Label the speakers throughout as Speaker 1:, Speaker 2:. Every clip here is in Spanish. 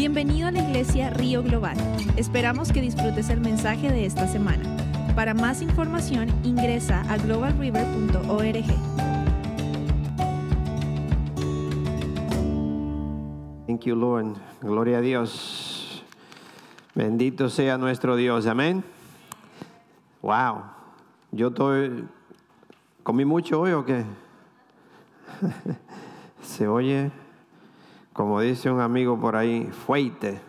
Speaker 1: Bienvenido a la iglesia Río Global. Esperamos que disfrutes el mensaje de esta semana. Para más información ingresa a globalriver.org.
Speaker 2: Thank you, Lord. Gloria a Dios. Bendito sea nuestro Dios. Amén. Wow. Yo estoy. ¿Comí mucho hoy o qué? Se oye, como dice un amigo por ahí, fuerte.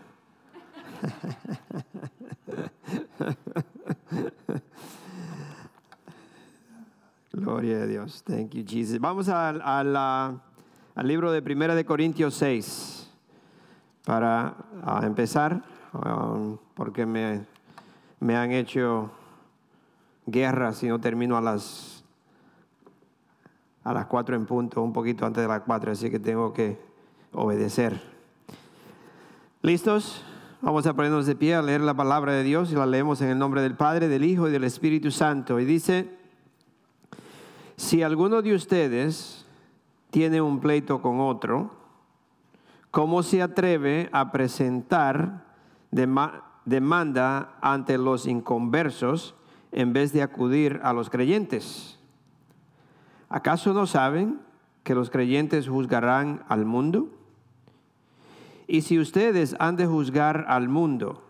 Speaker 2: Gloria a Dios. Thank you, Jesus. Vamos al, al, libro de Primera de Corintios 6 para empezar, um, porque me, me han hecho guerra si no termino a las a las 4 en punto, un poquito antes de las 4, así que tengo que obedecer. ¿Listos? Vamos a ponernos de pie a leer la palabra de Dios y la leemos en el nombre del Padre, del Hijo y del Espíritu Santo. Y dice, si alguno de ustedes tiene un pleito con otro, ¿cómo se atreve a presentar dema- demanda ante los inconversos en vez de acudir a los creyentes? ¿Acaso no saben que los creyentes juzgarán al mundo? Y si ustedes han de juzgar al mundo,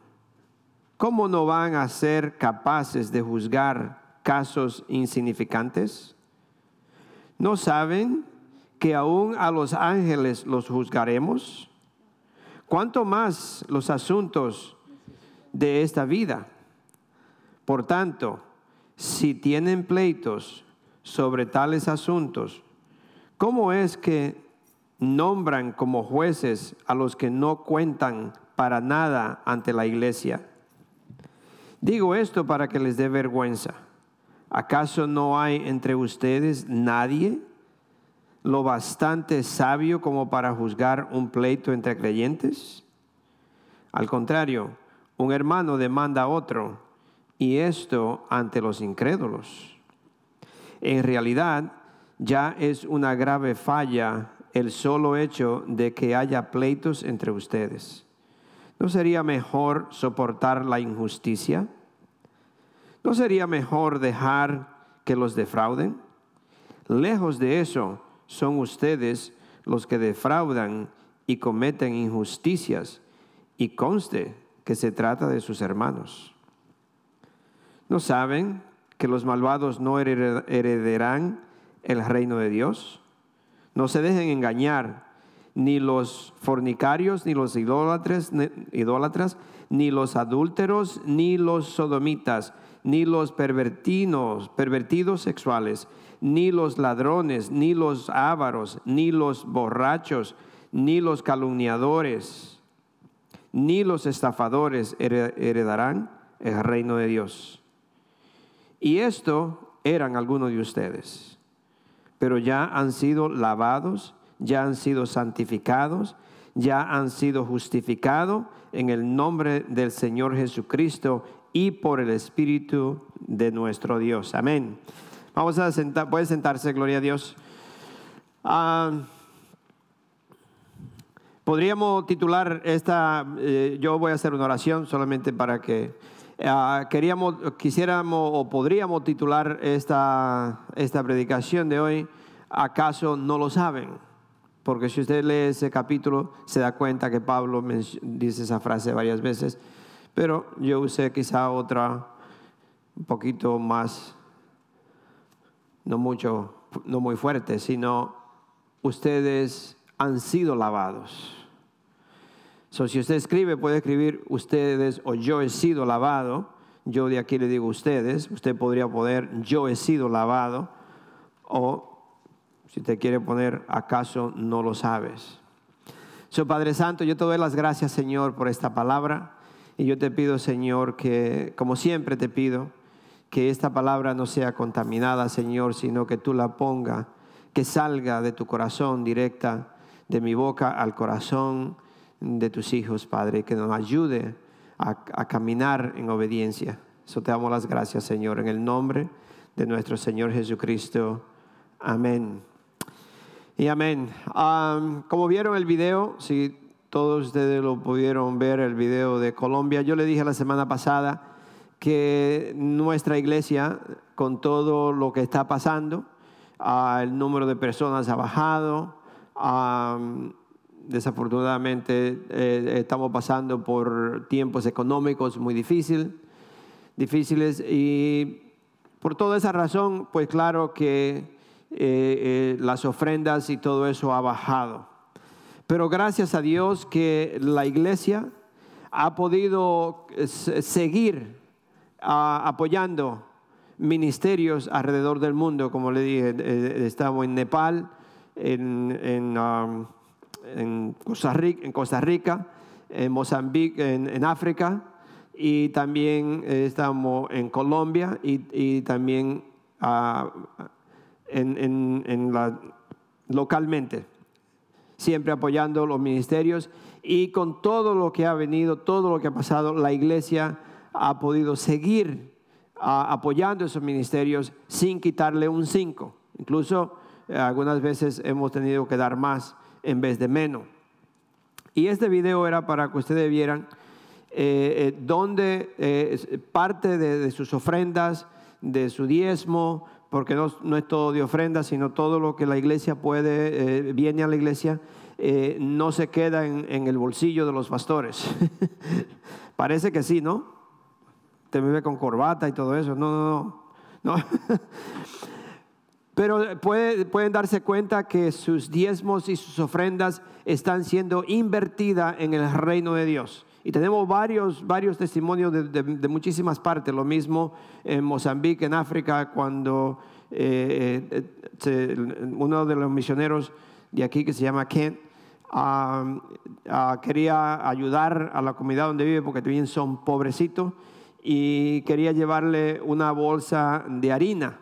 Speaker 2: ¿cómo no van a ser capaces de juzgar casos insignificantes? ¿No saben que aún a los ángeles los juzgaremos? ¿Cuánto más los asuntos de esta vida? Por tanto, si tienen pleitos sobre tales asuntos, ¿cómo es que nombran como jueces a los que no cuentan para nada ante la iglesia? Digo esto para que les dé vergüenza. ¿Acaso no hay entre ustedes nadie lo bastante sabio como para juzgar un pleito entre creyentes? Al contrario, un hermano demanda a otro, y esto ante los incrédulos. En realidad, ya es una grave falla el solo hecho de que haya pleitos entre ustedes. ¿No sería mejor soportar la injusticia? ¿No sería mejor dejar que los defrauden? Lejos de eso, son ustedes los que defraudan y cometen injusticias, y conste que se trata de sus hermanos. ¿No saben que los malvados no hered- herederán el reino de Dios? No se dejen engañar, ni los fornicarios, ni los idólatras, ni, idólatras, ni los adúlteros, ni los sodomitas, ni los pervertinos, pervertidos sexuales, ni los ladrones, ni los ávaros, ni los borrachos, ni los calumniadores, ni los estafadores here- heredarán el reino de Dios. Y esto eran algunos de ustedes, pero ya han sido lavados, ya han sido santificados, ya han sido justificados en el nombre del Señor Jesucristo y por el Espíritu de nuestro Dios. Amén. Vamos a sentar, puede sentarse, gloria a Dios. Ah, Podríamos titular esta, eh, yo voy a hacer una oración solamente para que ah, queríamos, quisiéramos o podríamos titular esta, esta predicación de hoy, ¿acaso no lo saben? Porque si usted lee ese capítulo se da cuenta que Pablo dice esa frase varias veces, pero yo usé quizá otra un poquito más, no mucho, no muy fuerte, sino ustedes han sido lavados. So, si usted escribe, puede escribir ustedes o yo he sido lavado. Yo de aquí le digo ustedes. Usted podría poner yo he sido lavado. O si usted quiere poner acaso no lo sabes. So, Padre Santo, yo te doy las gracias, Señor, por esta palabra. Y yo te pido, Señor, que como siempre te pido, que esta palabra no sea contaminada, Señor, sino que tú la ponga, que salga de tu corazón directa, de mi boca al corazón de tus hijos, Padre, que nos ayude a, caminar en obediencia. Eso te damos las gracias, Señor, en el nombre de nuestro Señor Jesucristo. Amén. Y amén. Como vieron el video, si todos ustedes lo pudieron ver el video de Colombia. Yo le dije la semana pasada que nuestra iglesia, con todo lo que está pasando, ah, el número de personas ha bajado. Desafortunadamente eh, estamos pasando por tiempos económicos muy difícil, difíciles y por toda esa razón, pues claro que eh, eh, las ofrendas y todo eso ha bajado. Pero gracias a Dios que la iglesia ha podido seguir ah, apoyando ministerios alrededor del mundo, como le dije, eh, estamos en Nepal, en, en Costa Rica, en, Mozambique, en, África, y también eh, estamos en Colombia y, también ah, en, en- en la, localmente siempre apoyando los ministerios y con todo lo que ha venido, todo lo que ha pasado, la iglesia ha podido seguir ah, apoyando esos ministerios sin quitarle un 5. Incluso eh, algunas veces hemos tenido que dar más en vez de menos. Y este video era para que ustedes vieran eh, eh, donde eh, parte de, sus ofrendas, de su diezmo, porque no, no es todo de ofrenda, sino todo lo que la iglesia puede, eh, viene a la iglesia, no se queda en, el bolsillo de los pastores. Parece que sí, ¿no? Te vive con corbata y todo eso. No, no. no. Pero puede- pueden darse cuenta que sus diezmos y sus ofrendas están siendo invertidas en el reino de Dios. Y tenemos varios, varios testimonios de, de- de muchísimas partes. Lo mismo en Mozambique, en África, cuando eh, eh, se- uno de los misioneros de aquí que se llama Kent ah, ah, quería ayudar a la comunidad donde vive porque también son pobrecitos y quería llevarle una bolsa de harina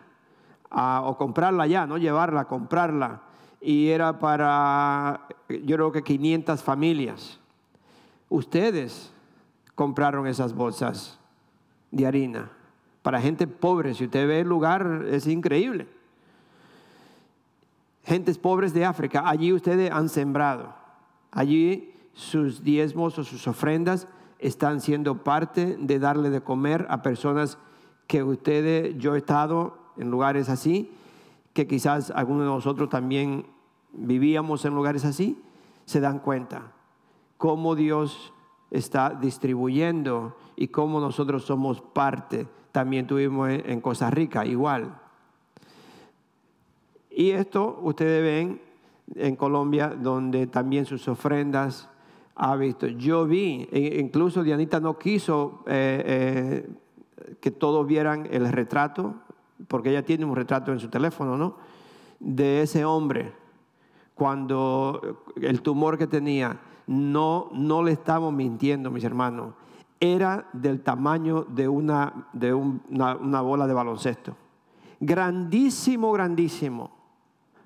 Speaker 2: o comprarla ya, no llevarla, comprarla. Y era para, yo creo que 500 familias. Ustedes compraron esas bolsas de harina para gente pobre. Si usted ve el lugar, es increíble. Gentes pobres de África, allí ustedes han sembrado. Allí sus diezmos o sus ofrendas están siendo parte de darle de comer a personas que ustedes, yo he estado en lugares así, que quizás algunos de nosotros también vivíamos en lugares así, se dan cuenta cómo Dios está distribuyendo y cómo nosotros somos parte. También tuvimos en Costa Rica igual. Y esto ustedes ven en Colombia, donde también sus ofrendas ha visto. Yo vi, e- incluso Dianita no quiso eh, eh, que todos vieran el retrato, porque ella tiene un retrato en su teléfono, ¿no? De ese hombre, cuando el tumor que tenía, no, no le estamos mintiendo, mis hermanos, era del tamaño de una, de un- una, una bola de baloncesto. Grandísimo, grandísimo.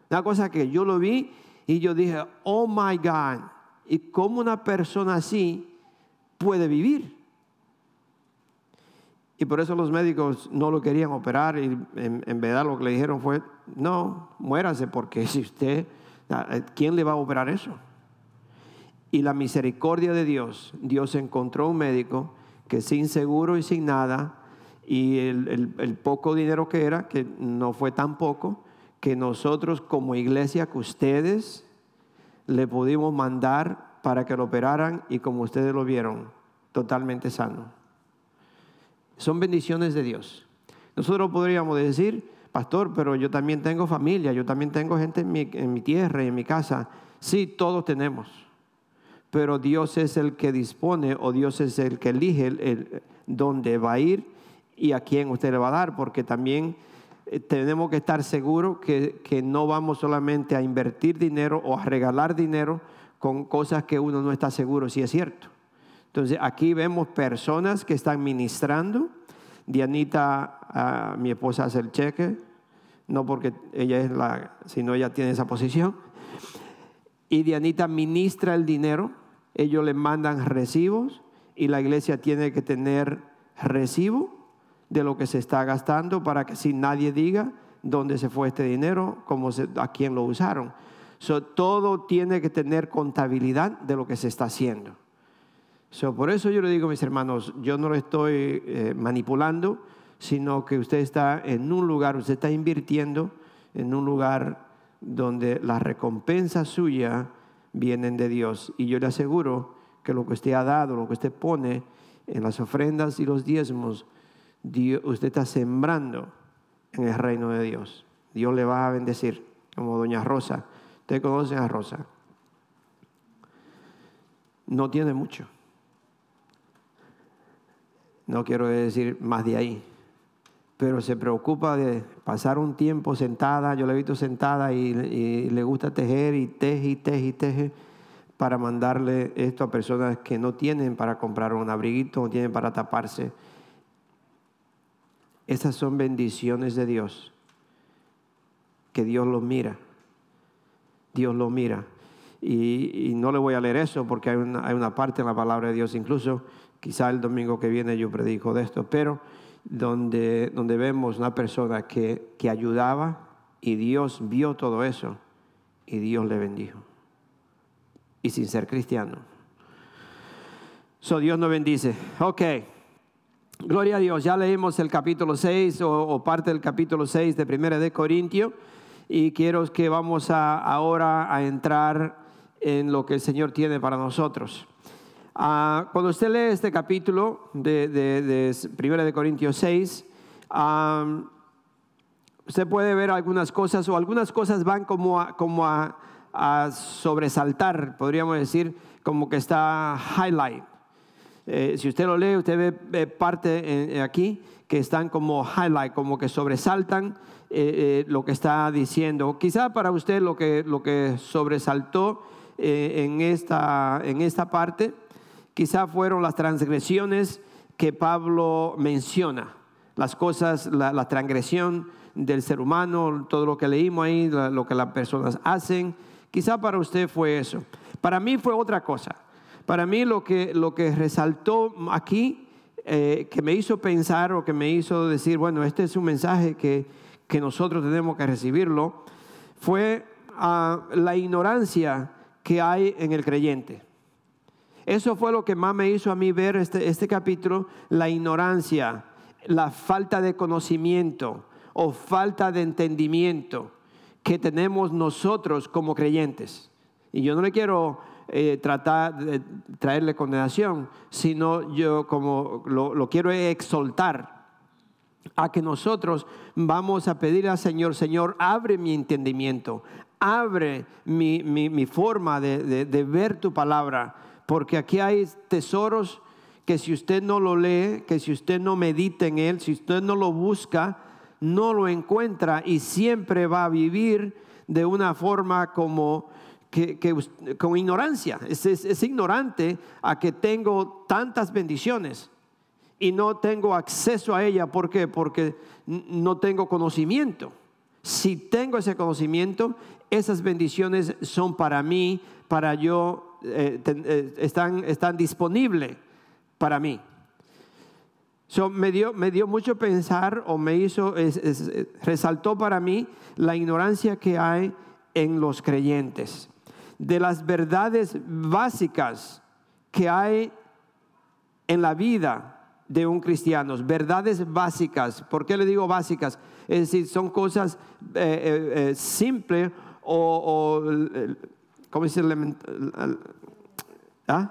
Speaker 2: Una cosa que yo lo vi y yo dije, oh my God, ¿y cómo una persona así puede vivir? Y por eso los médicos no lo querían operar y en, verdad lo que le dijeron fue, no, muérase porque si usted, ¿quién le va a operar eso? Y la misericordia de Dios, Dios encontró un médico que sin seguro y sin nada, y el- el poco dinero que era, que no fue tan poco, que nosotros como iglesia, que ustedes le pudimos mandar para que lo operaran y como ustedes lo vieron, totalmente sano. Son bendiciones de Dios. Nosotros podríamos decir, pastor, pero yo también tengo familia, yo también tengo gente en mi, tierra y en mi casa. Sí, todos tenemos pero Dios es el que dispone o Dios es el que elige el, el- dónde va a ir y a quién usted le va a dar, porque también eh, tenemos que estar seguros que, que no vamos solamente a invertir dinero o a regalar dinero con cosas que uno no está seguro si es cierto. Entonces aquí vemos personas que están ministrando. Dianita, ah, mi esposa, hace el cheque, no porque ella es la, sino ella tiene esa posición y Dianita ministra el dinero, ellos le mandan recibos y la iglesia tiene que tener recibo de lo que se está gastando para que si nadie diga dónde se fue este dinero, cómo a quién lo usaron. todo tiene que tener contabilidad de lo que se está haciendo. Por eso yo le digo, mis hermanos, yo no lo estoy eh, manipulando, sino que usted está en un lugar, usted está invirtiendo en un lugar donde las recompensas suyas vienen de Dios. Y yo le aseguro que lo que usted ha dado, lo que usted pone en las ofrendas y los diezmos, usted está sembrando en el reino de Dios. Dios le va a bendecir, como doña Rosa. Usted conoce a Rosa. No tiene mucho. No quiero decir más de ahí pero se preocupa de pasar un tiempo sentada, yo la he visto sentada y, le gusta tejer y teje y teje y teje para mandarle esto a personas que no tienen para comprar un abriguito, no tienen para taparse. Esas son bendiciones de Dios, que Dios los mira, Dios los mira. Y, no le voy a leer eso porque hay una, hay una parte en la palabra de Dios, incluso quizá el domingo que viene yo predico de esto, pero donde, donde vemos una persona que, que ayudaba y Dios vio todo eso y Dios le bendijo. Y sin ser cristiano. So Dios nos bendice. Ok. Gloria a Dios. Ya leímos el capítulo 6 o, parte del capítulo 6 de Primera de Corintio. Y quiero que vamos ahora a entrar en lo que el Señor tiene para nosotros. Ah, cuando usted lee este capítulo de, de, de 1 de Corintios 6, usted puede ver algunas cosas o algunas cosas van como a, sobresaltar, podríamos decir, como que está highlight. Eh, si usted lo lee, usted ve, parte aquí que están como highlight, como que sobresaltan eh, eh, lo que está diciendo. Quizá para usted lo que, lo que sobresaltó en, esta, en esta parte quizá fueron las transgresiones que Pablo menciona, las cosas, la, transgresión del ser humano, todo lo que leímos ahí, lo que las personas hacen, quizá para usted fue eso. Para mí fue otra cosa. Para mí lo que, lo que resaltó aquí, eh, que me hizo pensar o que me hizo decir, bueno, este es un mensaje que, que nosotros tenemos que recibirlo, fue ah, la ignorancia que hay en el creyente. Eso fue lo que más me hizo a mí ver este, este capítulo, la ignorancia, la falta de conocimiento o falta de entendimiento que tenemos nosotros como creyentes. Y yo no le quiero eh, tratar de traerle condenación, sino yo como lo, quiero exaltar a que nosotros vamos a pedir al Señor, Señor, abre mi entendimiento, abre mi, forma de, de ver tu palabra porque aquí hay tesoros que si usted no lo lee, que si usted no medita en él, si usted no lo busca, no lo encuentra y siempre va a vivir de una forma como que, con ignorancia. Es, es, ignorante a que tengo tantas bendiciones y no tengo acceso a ella. ¿Por qué? Porque no tengo conocimiento. Si tengo ese conocimiento, esas bendiciones son para mí, para yo eh, eh, están, están disponibles para mí. me, dio, me dio mucho pensar o me hizo, resaltó para mí la ignorancia que hay en los creyentes, de las verdades básicas que hay en la vida de un cristiano, verdades básicas. ¿Por qué le digo básicas? Es decir, son cosas eh, simples o, o ¿cómo dice? ¿Ah?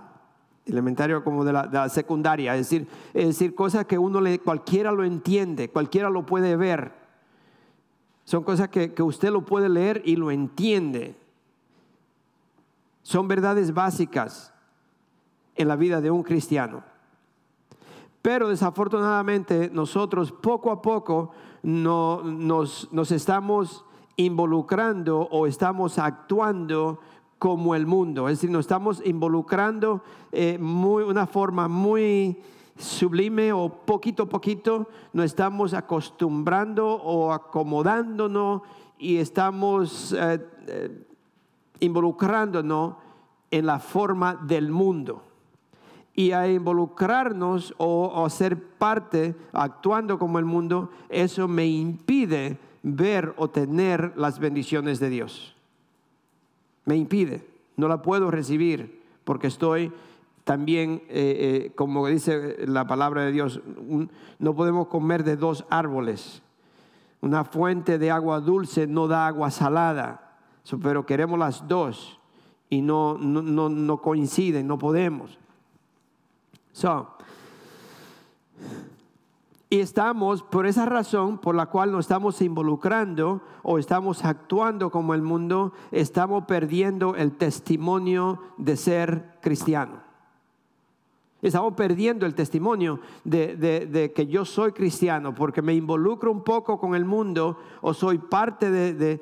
Speaker 2: Elementario como de la, secundaria, es decir, decir, cosas que uno le, cualquiera lo entiende, cualquiera lo puede ver. Son cosas que, que usted lo puede leer y lo entiende. Son verdades básicas en la vida de un cristiano. Pero desafortunadamente nosotros poco a poco no, nos, nos, estamos involucrando o estamos actuando como el mundo. Es decir, nos estamos involucrando de eh, una forma muy sublime o poquito a poquito nos estamos acostumbrando o acomodándonos y estamos eh, eh, involucrándonos en la forma del mundo. Y a involucrarnos o, a ser parte, actuando como el mundo, eso me impide ver o tener las bendiciones de Dios. Me impide, no la puedo recibir porque estoy también, eh, eh, como dice la palabra de Dios, no podemos comer de dos árboles. Una fuente de agua dulce no da agua salada, pero queremos las dos y no, no, no, coinciden, no podemos. Y estamos, por esa razón por la cual nos estamos involucrando o estamos actuando como el mundo, estamos perdiendo el testimonio de ser cristiano. Estamos perdiendo el testimonio de, que yo soy cristiano porque me involucro un poco con el mundo o soy parte de,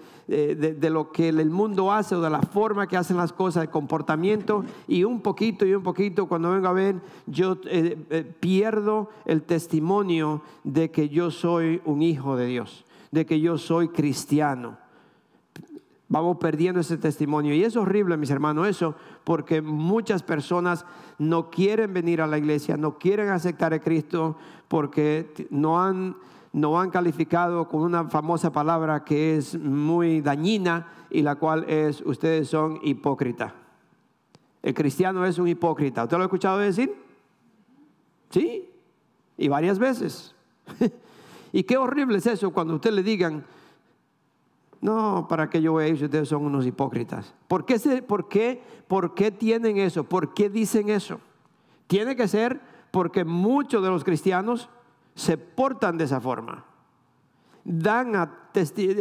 Speaker 2: lo que el mundo hace o de la forma que hacen las cosas, el comportamiento y un poquito y un poquito cuando vengo a ver yo eh, eh, pierdo el testimonio de que yo soy un hijo de Dios, de que yo soy cristiano vamos perdiendo ese testimonio. Y es horrible, mis hermanos, eso, porque muchas personas no quieren venir a la iglesia, no quieren aceptar a Cristo porque no han, no han calificado con una famosa palabra que es muy dañina y la cual es, ustedes son hipócritas. El cristiano es un hipócrita. ¿Usted lo ha escuchado decir? Sí, y varias veces. y qué horrible es eso cuando usted le digan, no, ¿para qué yo voy a ir si ustedes son unos hipócritas? ¿Por qué, por, qué, ¿Por qué tienen eso? ¿Por qué dicen eso? Tiene que ser porque muchos de los cristianos se portan de esa forma. Dan a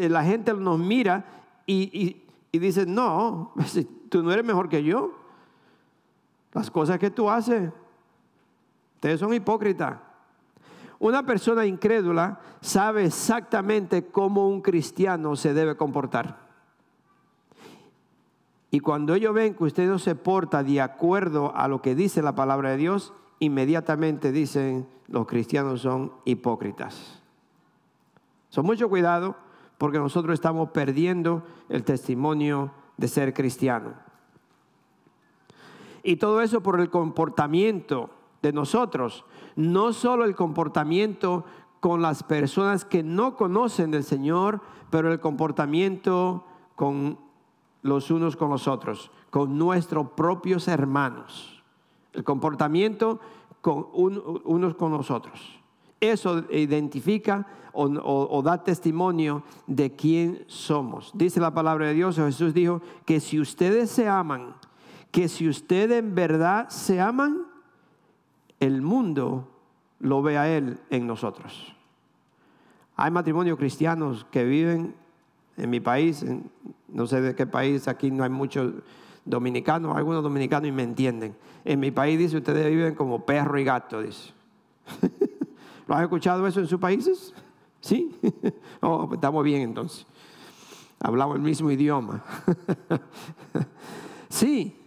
Speaker 2: la gente nos mira y, y, dice, no, tú no eres mejor que yo. Las cosas que tú haces, ustedes son hipócritas. Una persona incrédula sabe exactamente cómo un cristiano se debe comportar. Y cuando ellos ven que usted no se porta de acuerdo a lo que dice la palabra de Dios, inmediatamente dicen los cristianos son hipócritas. Son mucho cuidado porque nosotros estamos perdiendo el testimonio de ser cristiano. Y todo eso por el comportamiento de nosotros no solo el comportamiento con las personas que no conocen del Señor, pero el comportamiento con los unos con los otros, con nuestros propios hermanos. El comportamiento con unos con nosotros. Eso identifica o, da testimonio de quién somos. Dice la palabra de Dios, Jesús dijo que si ustedes se aman, que si ustedes en verdad se aman, el mundo lo ve a Él en nosotros. Hay matrimonios cristianos que viven en mi país, no sé de qué país, aquí no hay muchos dominicanos, algunos dominicanos y me entienden. En mi país dice, ustedes viven como perro y gato, dice. ¿Lo han escuchado eso en sus países? Sí. oh, pues estamos bien entonces. Hablamos el mismo idioma. sí,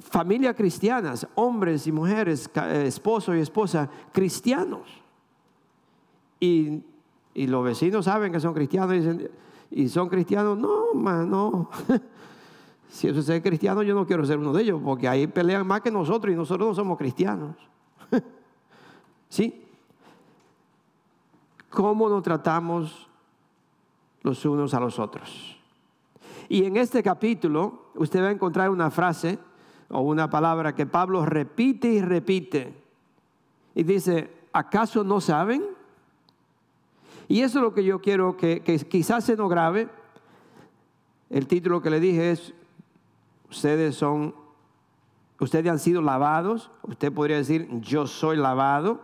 Speaker 2: familias cristianas, hombres y mujeres, eh, esposo y esposa, cristianos. Y, los vecinos saben que son cristianos y, dicen, y son cristianos, no, no. si eso es cristiano, yo no quiero ser uno de ellos, porque ahí pelean más que nosotros y nosotros no somos cristianos. ¿Sí? ¿Cómo nos tratamos los unos a los otros? Y en este capítulo usted va a encontrar una frase o una palabra que Pablo repite y repite. Y dice, ¿acaso no saben? Y eso es lo que yo quiero que, quizás se nos grave. El título que le dije es, ustedes son, ustedes han sido lavados. Usted podría decir, yo soy lavado.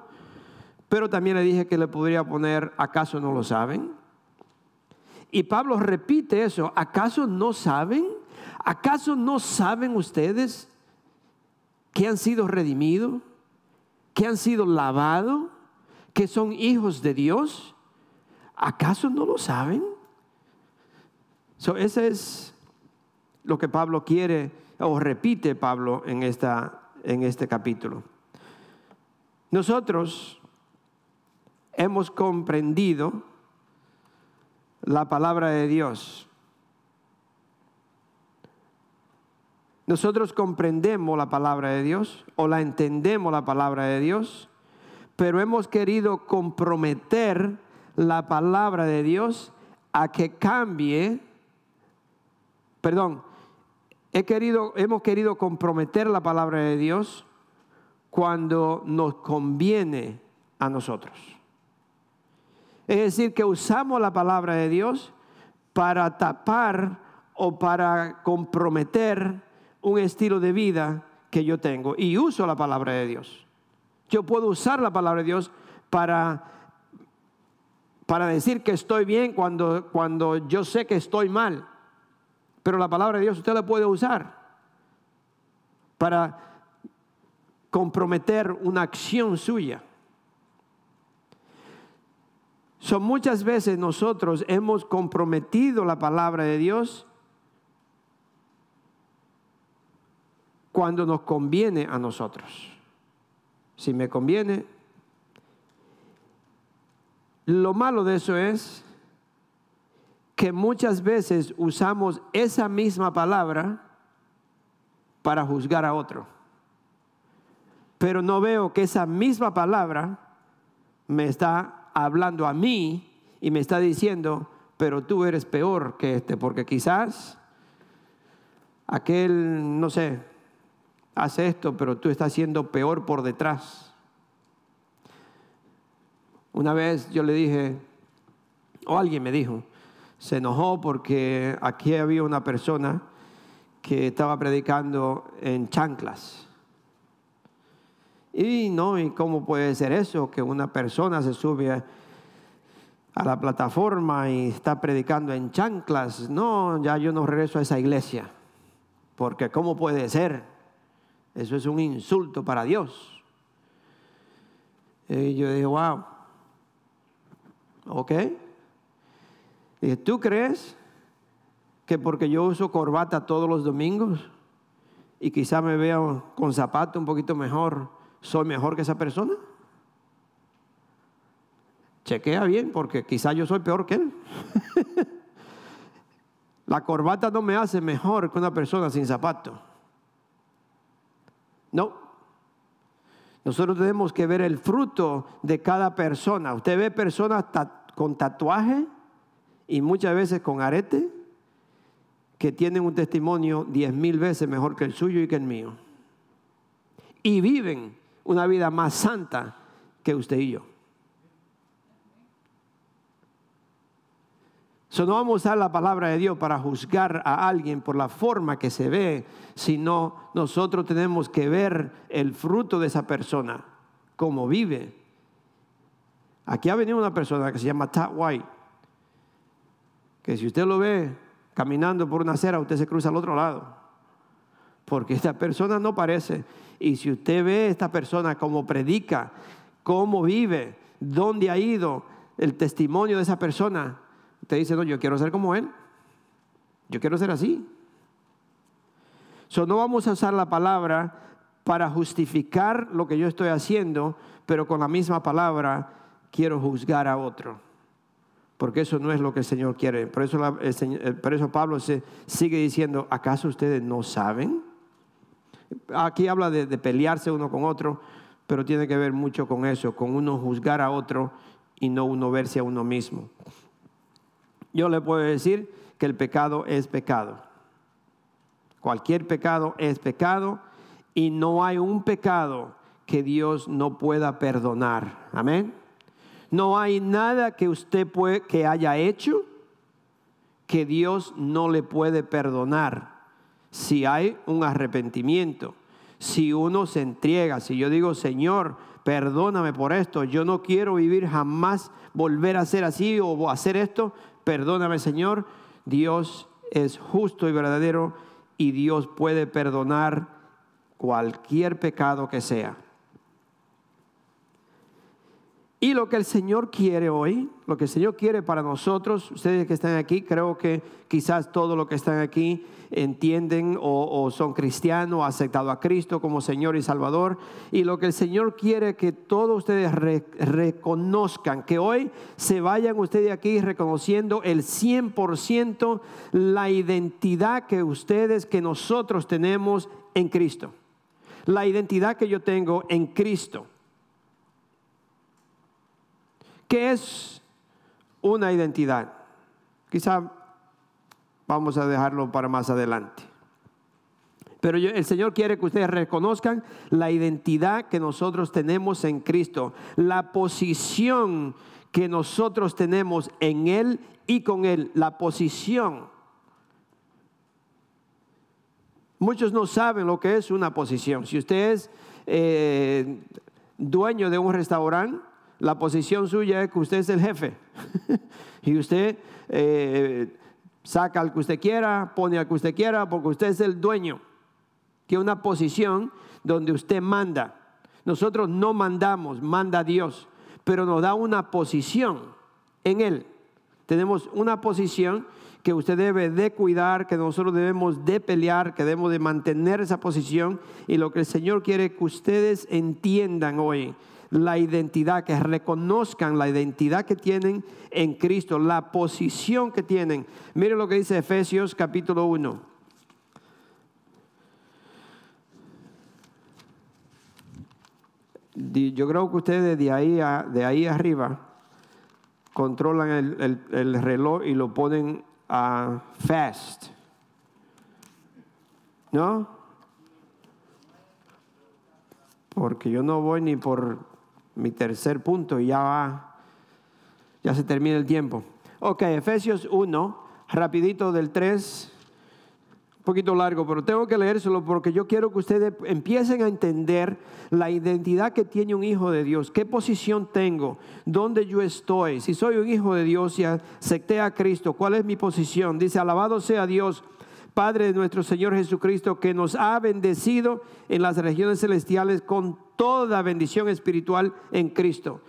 Speaker 2: Pero también le dije que le podría poner, ¿acaso no lo saben? Y Pablo repite eso, ¿acaso no saben? ¿Acaso no saben ustedes que han sido redimidos, que han sido lavados, que son hijos de Dios. ¿Acaso no lo saben? So, es lo que Pablo quiere o repite Pablo en, esta, en este capítulo. Nosotros hemos comprendido la palabra de Dios Nosotros comprendemos la palabra de Dios o la entendemos la palabra de Dios, pero hemos querido comprometer la palabra de Dios a que cambie perdón, he querido, hemos querido comprometer la palabra de Dios cuando nos conviene a nosotros. Es decir, que usamos la palabra de Dios para tapar o para comprometer un estilo de vida que yo tengo. Y uso la palabra de Dios. Yo puedo usar la palabra de Dios para, para decir que estoy bien cuando, cuando yo sé que estoy mal. Pero la palabra de Dios usted la puede usar para comprometer una acción suya. Son muchas veces nosotros hemos comprometido la palabra de Dios cuando nos conviene a nosotros. Si me conviene, lo malo de eso es que muchas veces usamos esa misma palabra para juzgar a otro. Pero no veo que esa misma palabra me está hablando a mí y me está diciendo, pero tú eres peor que este, porque quizás aquel, no sé, hace esto, pero tú estás siendo peor por detrás. Una vez yo le dije, o alguien me dijo, se enojó porque aquí había una persona que estaba predicando en chanclas. Y no, ¿y cómo puede ser eso? Que una persona se sube a la plataforma y está predicando en chanclas. No, ya yo no regreso a esa iglesia. Porque ¿cómo puede ser? Eso es un insulto para Dios. Y yo dije, wow. Ok. Y ¿tú crees que porque yo uso corbata todos los domingos y quizá me veo con zapato un poquito mejor, soy mejor que esa persona? Chequea bien porque quizá yo soy peor que él. La corbata no me hace mejor que una persona sin zapato. No. Nosotros tenemos que ver el fruto de cada persona. Usted ve personas con tatuaje y muchas veces con arete que tienen un testimonio diez mil veces mejor que el suyo y que el mío. Y viven una vida más santa que usted y yo. No vamos a usar la palabra de Dios para juzgar a alguien por la forma que se ve, sino nosotros tenemos que ver el fruto de esa persona, cómo vive. Aquí ha venido una persona que se llama Tad White, que si usted lo ve caminando por una acera, usted se cruza al otro lado, porque esta persona no parece. Y si usted ve a esta persona cómo predica, cómo vive, dónde ha ido, el testimonio de esa persona, Usted dice, no, yo quiero ser como Él. Yo quiero ser así. So, no vamos a usar la palabra para justificar lo que yo estoy haciendo, pero con la misma palabra quiero juzgar a otro. Porque eso no es lo que el Señor quiere. Por eso, por eso Pablo se sigue diciendo, ¿acaso ustedes no saben? Aquí habla de pelearse uno con otro, pero tiene que ver mucho con eso, con uno juzgar a otro y no uno verse a uno mismo yo le puedo decir que el pecado es pecado. Cualquier pecado es pecado y no hay un pecado que Dios no pueda perdonar. Amén. No hay nada que usted que haya hecho que Dios no le puede perdonar si hay un arrepentimiento. Si uno se entrega, si yo digo, Señor, perdóname por esto, yo no quiero vivir jamás volver a ser así o hacer esto, perdóname Señor, Dios es justo y verdadero y Dios puede perdonar cualquier pecado que sea. Y lo que el Señor quiere hoy, lo que el Señor quiere para nosotros, ustedes que están aquí, creo que quizás todos los que están aquí entienden o, son cristianos, aceptado a Cristo como Señor y Salvador. Y lo que el Señor quiere que todos ustedes reconozcan, que hoy se vayan ustedes aquí reconociendo el 100% la identidad que ustedes, que nosotros tenemos en Cristo. La identidad que yo tengo en Cristo. ¿Qué es una identidad? Quizá vamos a dejarlo para más adelante. Pero el Señor quiere que ustedes reconozcan la identidad que nosotros tenemos en Cristo, la posición que nosotros tenemos en Él y con Él, la posición. Muchos no saben lo que es una posición. Si usted es eh, dueño de un restaurante, la posición suya es que usted es el jefe. y usted eh, saca al que usted quiera, pone al que usted quiera, porque usted es el dueño. Tiene una posición donde usted manda. Nosotros no mandamos, manda Dios, pero nos da una posición en Él. Tenemos una posición que usted debe de cuidar, que nosotros debemos de pelear, que debemos de mantener esa posición. Y lo que el Señor quiere que ustedes entiendan hoy, la identidad, que reconozcan la identidad que tienen en Cristo, la posición que tienen. Mire lo que dice Efesios capítulo 1. yo creo que ustedes de ahí, de ahí arriba controlan el, reloj y lo ponen a fast. ¿No? Porque yo no voy ni por mi tercer punto y ya va, ya se termina el tiempo. Ok, Efesios 1, rapidito del 3 poquito largo, pero tengo que leérselo porque yo quiero que ustedes empiecen a entender la identidad que tiene un hijo de Dios, qué posición tengo, dónde yo estoy, si soy un hijo de Dios y acepté a Cristo, cuál es mi posición. Dice, alabado sea Dios, Padre de nuestro Señor Jesucristo, que nos ha bendecido en las regiones celestiales con toda bendición espiritual en Cristo.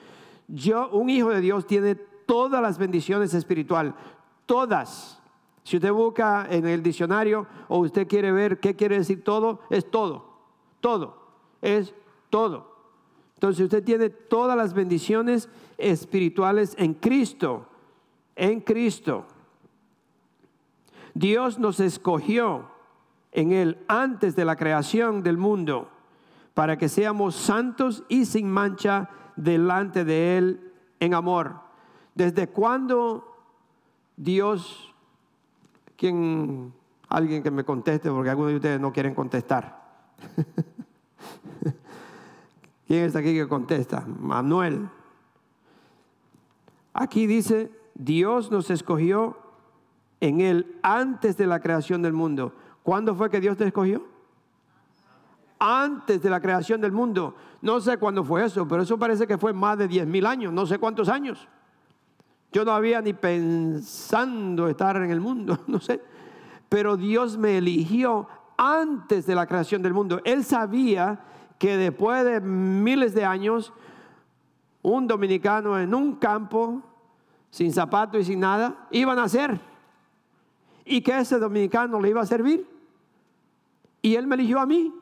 Speaker 2: Yo, un hijo de Dios, tiene todas las bendiciones espirituales, todas si usted busca en el diccionario o usted quiere ver qué quiere decir todo, es todo. Todo. Es todo. Entonces usted tiene todas las bendiciones espirituales en Cristo. En Cristo. Dios nos escogió en Él antes de la creación del mundo para que seamos santos y sin mancha delante de Él en amor. ¿Desde cuándo Dios ¿Quién? Alguien que me conteste, porque algunos de ustedes no quieren contestar. ¿Quién es aquí que contesta? Manuel. Aquí dice, Dios nos escogió en Él antes de la creación del mundo. ¿Cuándo fue que Dios te escogió? Antes de la creación del mundo. No sé cuándo fue eso, pero eso parece que fue más de 10 mil años, no sé cuántos años. Yo no había ni pensando estar en el mundo, no sé. Pero Dios me eligió antes de la creación del mundo. Él sabía que después de miles de años, un dominicano en un campo, sin zapato y sin nada, iba a nacer. Y que ese dominicano le iba a servir. Y Él me eligió a mí.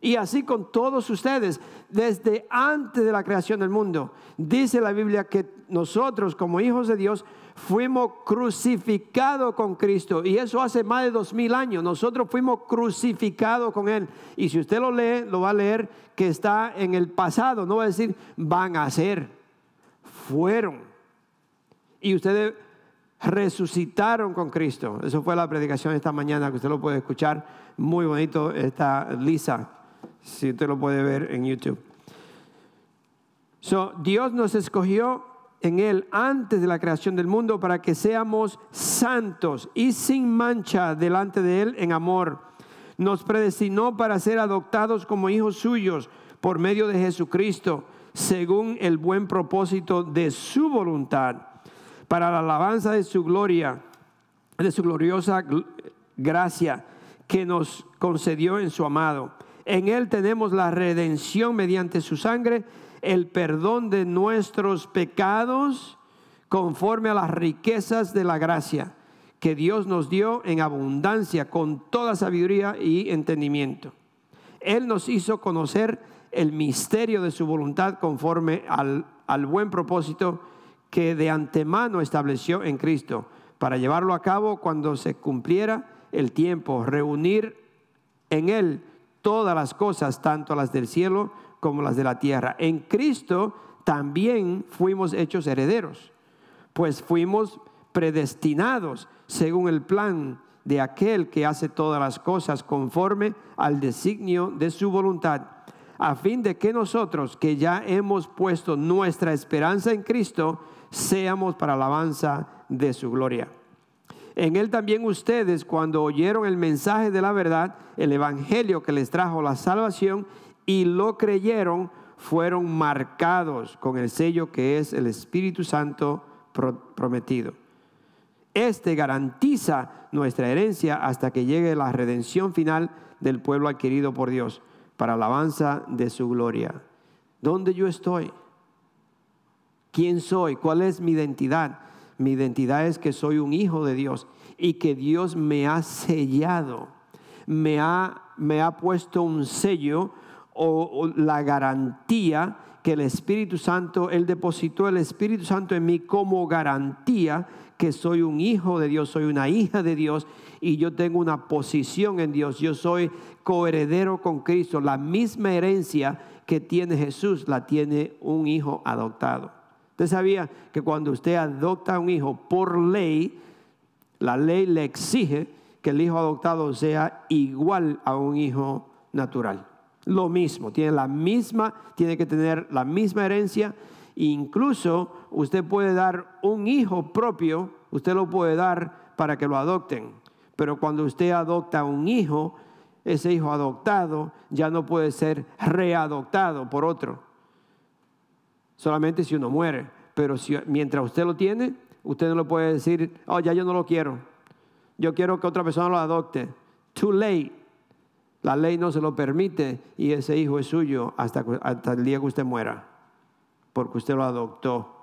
Speaker 2: Y así con todos ustedes, desde antes de la creación del mundo, dice la Biblia que nosotros como hijos de Dios fuimos crucificados con Cristo. Y eso hace más de dos mil años. Nosotros fuimos crucificados con Él. Y si usted lo lee, lo va a leer que está en el pasado. No va a decir van a ser. Fueron. Y ustedes resucitaron con Cristo. Eso fue la predicación esta mañana que usted lo puede escuchar. Muy bonito. Está Lisa si usted lo puede ver en YouTube. So, Dios nos escogió en Él antes de la creación del mundo para que seamos santos y sin mancha delante de Él en amor. Nos predestinó para ser adoptados como hijos suyos por medio de Jesucristo, según el buen propósito de su voluntad, para la alabanza de su gloria, de su gloriosa gracia que nos concedió en su amado en Él tenemos la redención mediante su sangre, el perdón de nuestros pecados conforme a las riquezas de la gracia que Dios nos dio en abundancia con toda sabiduría y entendimiento. Él nos hizo conocer el misterio de su voluntad conforme al, al buen propósito que de antemano estableció en Cristo para llevarlo a cabo cuando se cumpliera el tiempo, reunir en Él todas las cosas, tanto las del cielo como las de la tierra. En Cristo también fuimos hechos herederos, pues fuimos predestinados según el plan de aquel que hace todas las cosas conforme al designio de su voluntad, a fin de que nosotros, que ya hemos puesto nuestra esperanza en Cristo, seamos para alabanza de su gloria. En él también ustedes, cuando oyeron el mensaje de la verdad, el evangelio que les trajo la salvación, y lo creyeron, fueron marcados con el sello que es el Espíritu Santo prometido. Este garantiza nuestra herencia hasta que llegue la redención final del pueblo adquirido por Dios para alabanza de su gloria. ¿Dónde yo estoy? ¿Quién soy? ¿Cuál es mi identidad? Mi identidad es que soy un hijo de Dios y que Dios me ha sellado, me ha, me ha puesto un sello o, la garantía que el Espíritu Santo, Él depositó el Espíritu Santo en mí como garantía que soy un hijo de Dios, soy una hija de Dios y yo tengo una posición en Dios. Yo soy coheredero con Cristo. La misma herencia que tiene Jesús la tiene un hijo adoptado. Usted sabía que cuando usted adopta a un hijo por ley, la ley le exige que el hijo adoptado sea igual a un hijo natural lo mismo, tiene la misma, tiene que tener la misma herencia. Incluso usted puede dar un hijo propio, usted lo puede dar para que lo adopten. Pero cuando usted adopta un hijo, ese hijo adoptado ya no puede ser readoptado por otro. Solamente si uno muere. Pero si, mientras usted lo tiene, usted no lo puede decir, oh, ya yo no lo quiero. Yo quiero que otra persona lo adopte. Too late. La ley no se lo permite y ese hijo es suyo hasta, hasta el día que usted muera, porque usted lo adoptó.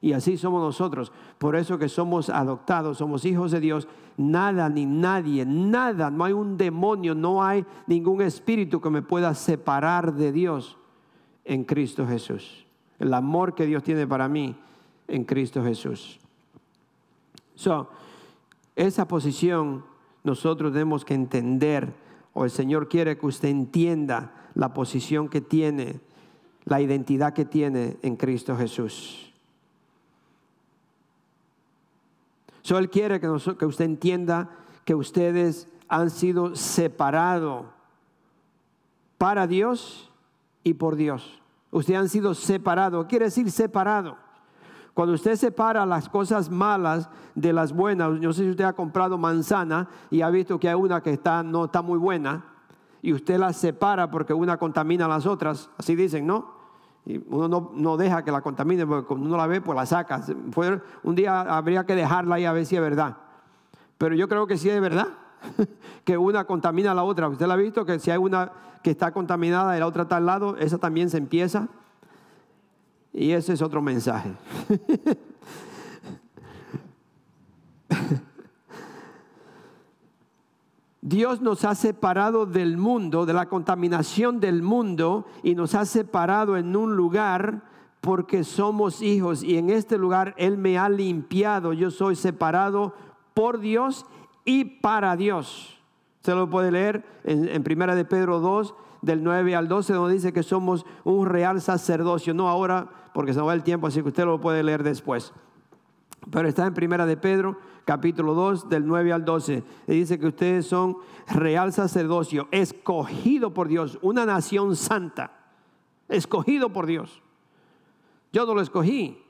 Speaker 2: Y así somos nosotros. Por eso que somos adoptados, somos hijos de Dios. Nada ni nadie, nada, no hay un demonio, no hay ningún espíritu que me pueda separar de Dios en Cristo Jesús. El amor que Dios tiene para mí en Cristo Jesús. So, esa posición nosotros tenemos que entender o el Señor quiere que usted entienda la posición que tiene, la identidad que tiene en Cristo Jesús. So, él quiere que, que usted entienda que ustedes han sido separados para Dios y por Dios. Ustedes han sido separados. Quiere decir separado. Cuando usted separa las cosas malas de las buenas, no sé si usted ha comprado manzana y ha visto que hay una que está, no está muy buena, y usted la separa porque una contamina las otras, así dicen, ¿no? Y uno no, deja que la contamine, porque cuando uno la ve, pues la saca. un día habría que dejarla ahí a ver si es verdad. Pero yo creo que sí es verdad, que una contamina a la otra. Usted la ha visto que si hay una que está contaminada y la otra está al lado, esa también se empieza y ese es otro mensaje. Dios nos ha separado del mundo, de la contaminación del mundo, y nos ha separado en un lugar porque somos hijos. Y en este lugar Él me ha limpiado. Yo soy separado por Dios y para Dios. Se lo puede leer en, Primera de Pedro 2, del 9 al 12, donde dice que somos un real sacerdocio. No ahora, porque se va el tiempo, así que usted lo puede leer después. Pero está en Primera de Pedro, capítulo 2, del 9 al 12. Y dice que ustedes son real sacerdocio, escogido por Dios, una nación santa, escogido por Dios. Yo no lo escogí,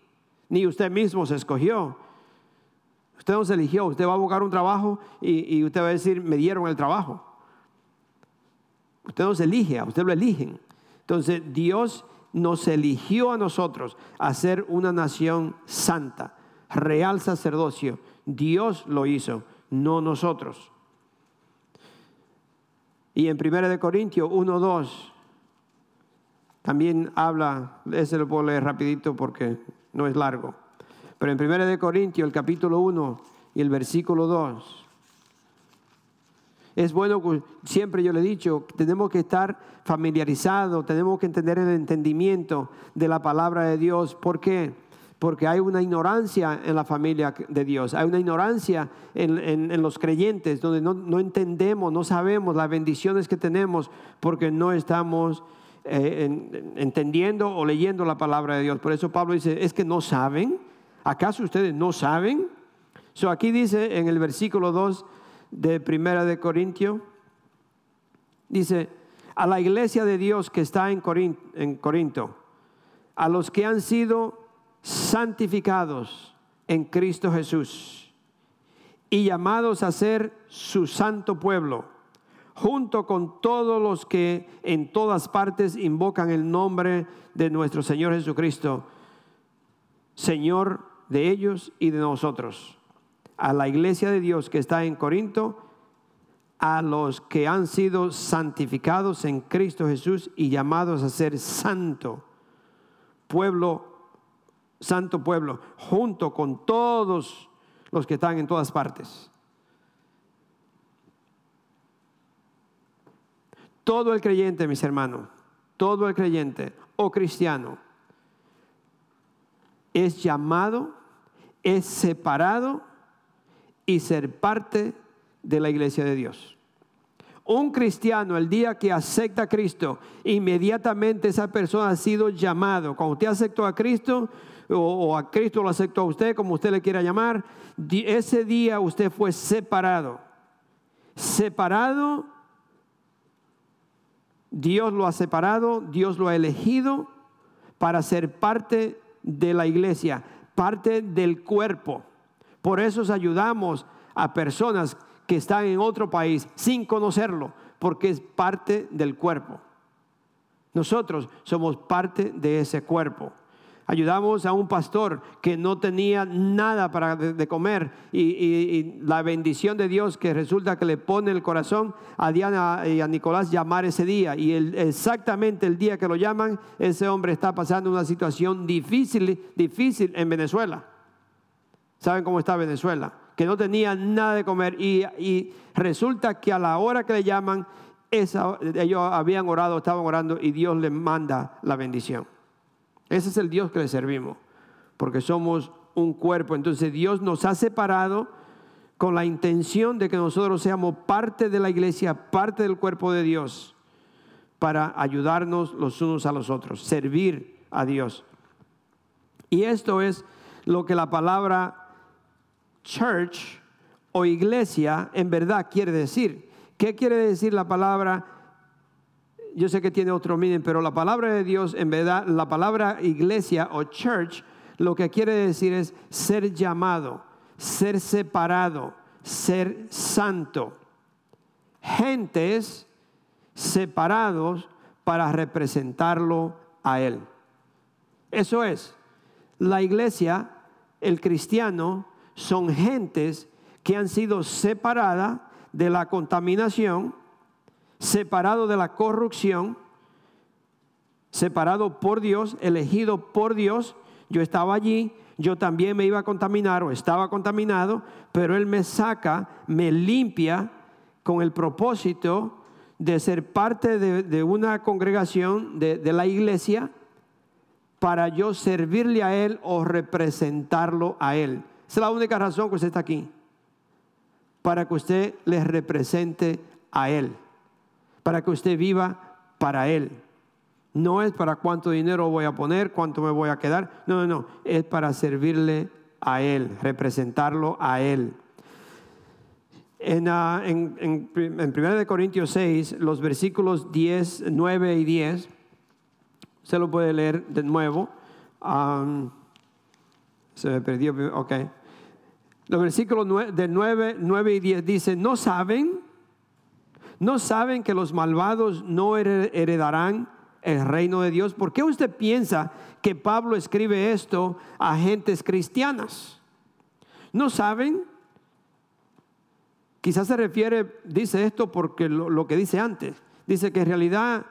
Speaker 2: ni usted mismo se escogió. Usted no se eligió, usted va a buscar un trabajo y, usted va a decir, me dieron el trabajo. Usted no se elige, a usted lo eligen. Entonces Dios nos eligió a nosotros a ser una nación santa, real sacerdocio. Dios lo hizo, no nosotros. Y en 1 Corintios 1, 2 también habla, ese lo puedo leer rapidito porque no es largo. Pero en 1 Corintios, el capítulo 1 y el versículo 2, es bueno, siempre yo le he dicho, tenemos que estar familiarizados, tenemos que entender el entendimiento de la palabra de Dios. ¿Por qué? Porque hay una ignorancia en la familia de Dios, hay una ignorancia en, los creyentes, donde no, entendemos, no sabemos las bendiciones que tenemos, porque no estamos eh, entendiendo o leyendo la palabra de Dios. Por eso Pablo dice, es que no saben, ¿acaso ustedes no saben? So aquí dice en el versículo 2 de Primera de Corintio, dice, a la iglesia de Dios que está en Corinto, en Corinto, a los que han sido santificados en Cristo Jesús y llamados a ser su santo pueblo, junto con todos los que en todas partes invocan el nombre de nuestro Señor Jesucristo, Señor de ellos y de nosotros. A la iglesia de Dios que está en Corinto, a los que han sido santificados en Cristo Jesús y llamados a ser santo pueblo, santo pueblo, junto con todos los que están en todas partes. Todo el creyente, mis hermanos, todo el creyente o cristiano es llamado, es separado y ser parte de la iglesia de Dios. Un cristiano, el día que acepta a Cristo, inmediatamente esa persona ha sido llamado. Cuando usted aceptó a Cristo, o, a Cristo lo aceptó a usted, como usted le quiera llamar, ese día usted fue separado. Separado, Dios lo ha separado, Dios lo ha elegido para ser parte de la iglesia, parte del cuerpo. Por eso ayudamos a personas que están en otro país sin conocerlo, porque es parte del cuerpo. Nosotros somos parte de ese cuerpo. Ayudamos a un pastor que no tenía nada para de, comer y, la bendición de Dios que resulta que le pone el corazón a Diana y a Nicolás llamar ese día. Y exactamente el día que lo llaman, ese hombre está pasando una situación difícil, difícil en Venezuela. ¿Saben cómo está Venezuela? que no tenía nada de comer y, resulta que a la hora que le llaman, ellos habían orado, estaban orando y Dios les manda la bendición. Ese es el Dios que le servimos, porque somos un cuerpo. Entonces Dios nos ha separado con la intención de que nosotros seamos parte de la iglesia, parte del cuerpo de Dios, para ayudarnos los unos a los otros, servir a Dios. Y esto es lo que la palabra church o iglesia en verdad quiere decir. ¿Qué quiere decir la palabra? Yo sé que tiene otro meaning, pero la palabra de Dios, en verdad, la palabra iglesia o church, lo que quiere decir es ser llamado, ser separado, ser santo. Gentes separados para representarlo a Él. Eso es, la iglesia, el cristiano, son gentes que han sido separadas de la contaminación, separado de la corrupción, separado por Dios, elegido por Dios. Yo estaba allí, yo también me iba a contaminar o estaba contaminado, pero Él me saca, me limpia con el propósito de ser parte de, una congregación de, la iglesia para yo servirle a Él o representarlo a Él. Esa es la única razón que usted está aquí. Para que usted le represente a Él. Para que usted viva para Él. No es para cuánto dinero voy a poner, cuánto me voy a quedar. No, no, no. Es para servirle a Él, representarlo a Él. En, uh, en, en, en 1 Corintios 6, los versículos 10, 9 y 10, se lo puede leer de nuevo. Um, se me perdió, ok. Los versículos de 9, 9 y 10 dice, no saben, no saben que los malvados no heredarán el reino de Dios. ¿Por qué usted piensa que Pablo escribe esto a gentes cristianas? ¿No saben? Quizás se refiere, dice esto porque lo, que dice antes. Dice que en realidad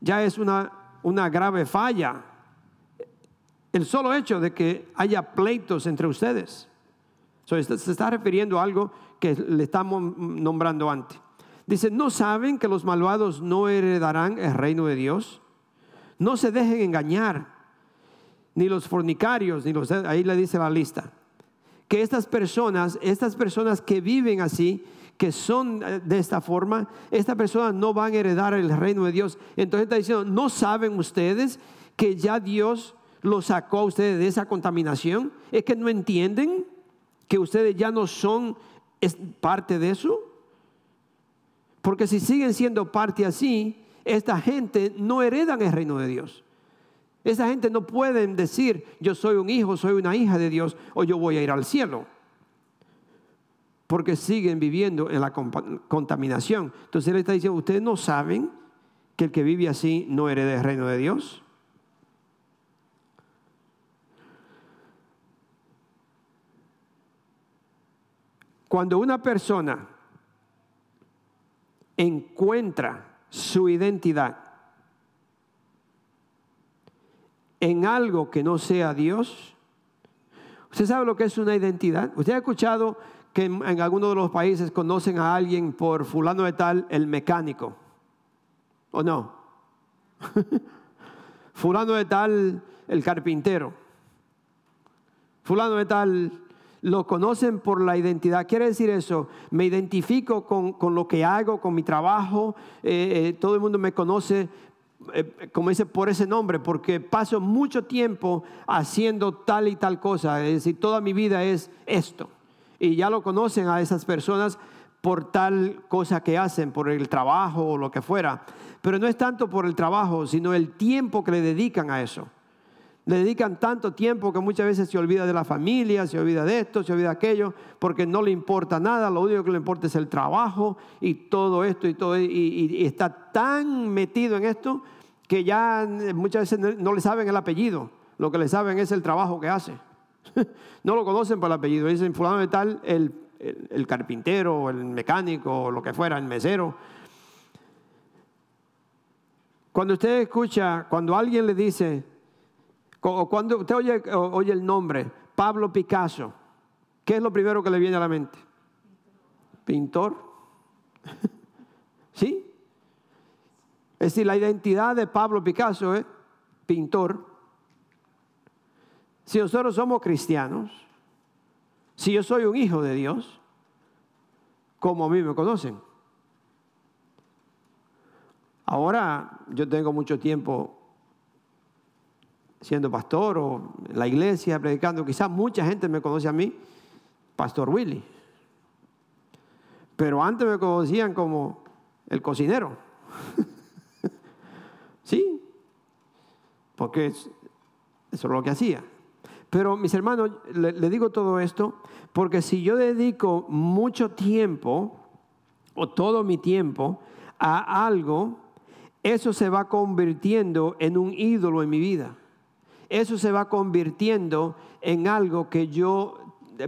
Speaker 2: ya es una, una grave falla el solo hecho de que haya pleitos entre ustedes. se está refiriendo a algo que le estamos nombrando antes. Dice, ¿no saben que los malvados no heredarán el reino de Dios? No se dejen engañar, ni los fornicarios, ni los... Ahí le dice la lista. Que estas personas, estas personas que viven así, que son eh, de esta forma, estas personas no van a heredar el reino de Dios. Entonces está diciendo, ¿no saben ustedes que ya Dios lo sacó a ustedes de esa contaminación? ¿Es que no entienden? que ustedes ya no son parte de eso? Porque si siguen siendo parte así, esta gente no heredan el reino de Dios. Esa gente no puede decir, yo soy un hijo, soy una hija de Dios, o yo voy a ir al cielo. Porque siguen viviendo en la contaminación. Entonces él está diciendo, ¿ustedes no saben que el que vive así no hereda el reino de Dios? Cuando una persona encuentra su identidad en algo que no sea Dios, ¿usted sabe lo que es una identidad? ¿Usted ha escuchado que en, en algunos de los países conocen a alguien por fulano de tal, el mecánico? ¿O no? fulano de tal, el carpintero. Fulano de tal, lo conocen por la identidad. Quiere decir eso, me identifico con, lo que hago, con mi trabajo, eh, eh, todo el mundo me conoce, eh, como dice, por ese nombre, porque paso mucho tiempo haciendo tal y tal cosa, es decir, toda mi vida es esto. Y ya lo conocen a esas personas por tal cosa que hacen, por el trabajo o lo que fuera. Pero no es tanto por el trabajo, sino el tiempo que le dedican a eso. Le dedican tanto tiempo que muchas veces se olvida de la familia, se olvida de esto, se olvida de aquello, porque no le importa nada, lo único que le importa es el trabajo y todo esto y todo, y, está tan metido en esto que ya muchas veces no, le saben el apellido, lo que le saben es el trabajo que hace. no lo conocen por el apellido, dicen fulano de tal, el, el, el carpintero, el mecánico, o lo que fuera, el mesero. Cuando usted escucha, cuando alguien le dice, cuando usted oye, oye el nombre, Pablo Picasso, ¿qué es lo primero que le viene a la mente? Pintor. ¿Sí? Es decir, la identidad de Pablo Picasso es pintor. Si nosotros somos cristianos, si yo soy un hijo de Dios, como a mí me conocen. Ahora yo tengo mucho tiempo siendo pastor o en la iglesia predicando, quizás mucha gente me conoce a mí, Pastor Willy. Pero antes me conocían como el cocinero. sí, porque eso es lo que hacía. Pero mis hermanos, le, le, digo todo esto porque si yo dedico mucho tiempo o todo mi tiempo a algo, eso se va convirtiendo en un ídolo en mi vida eso se va convirtiendo en algo que yo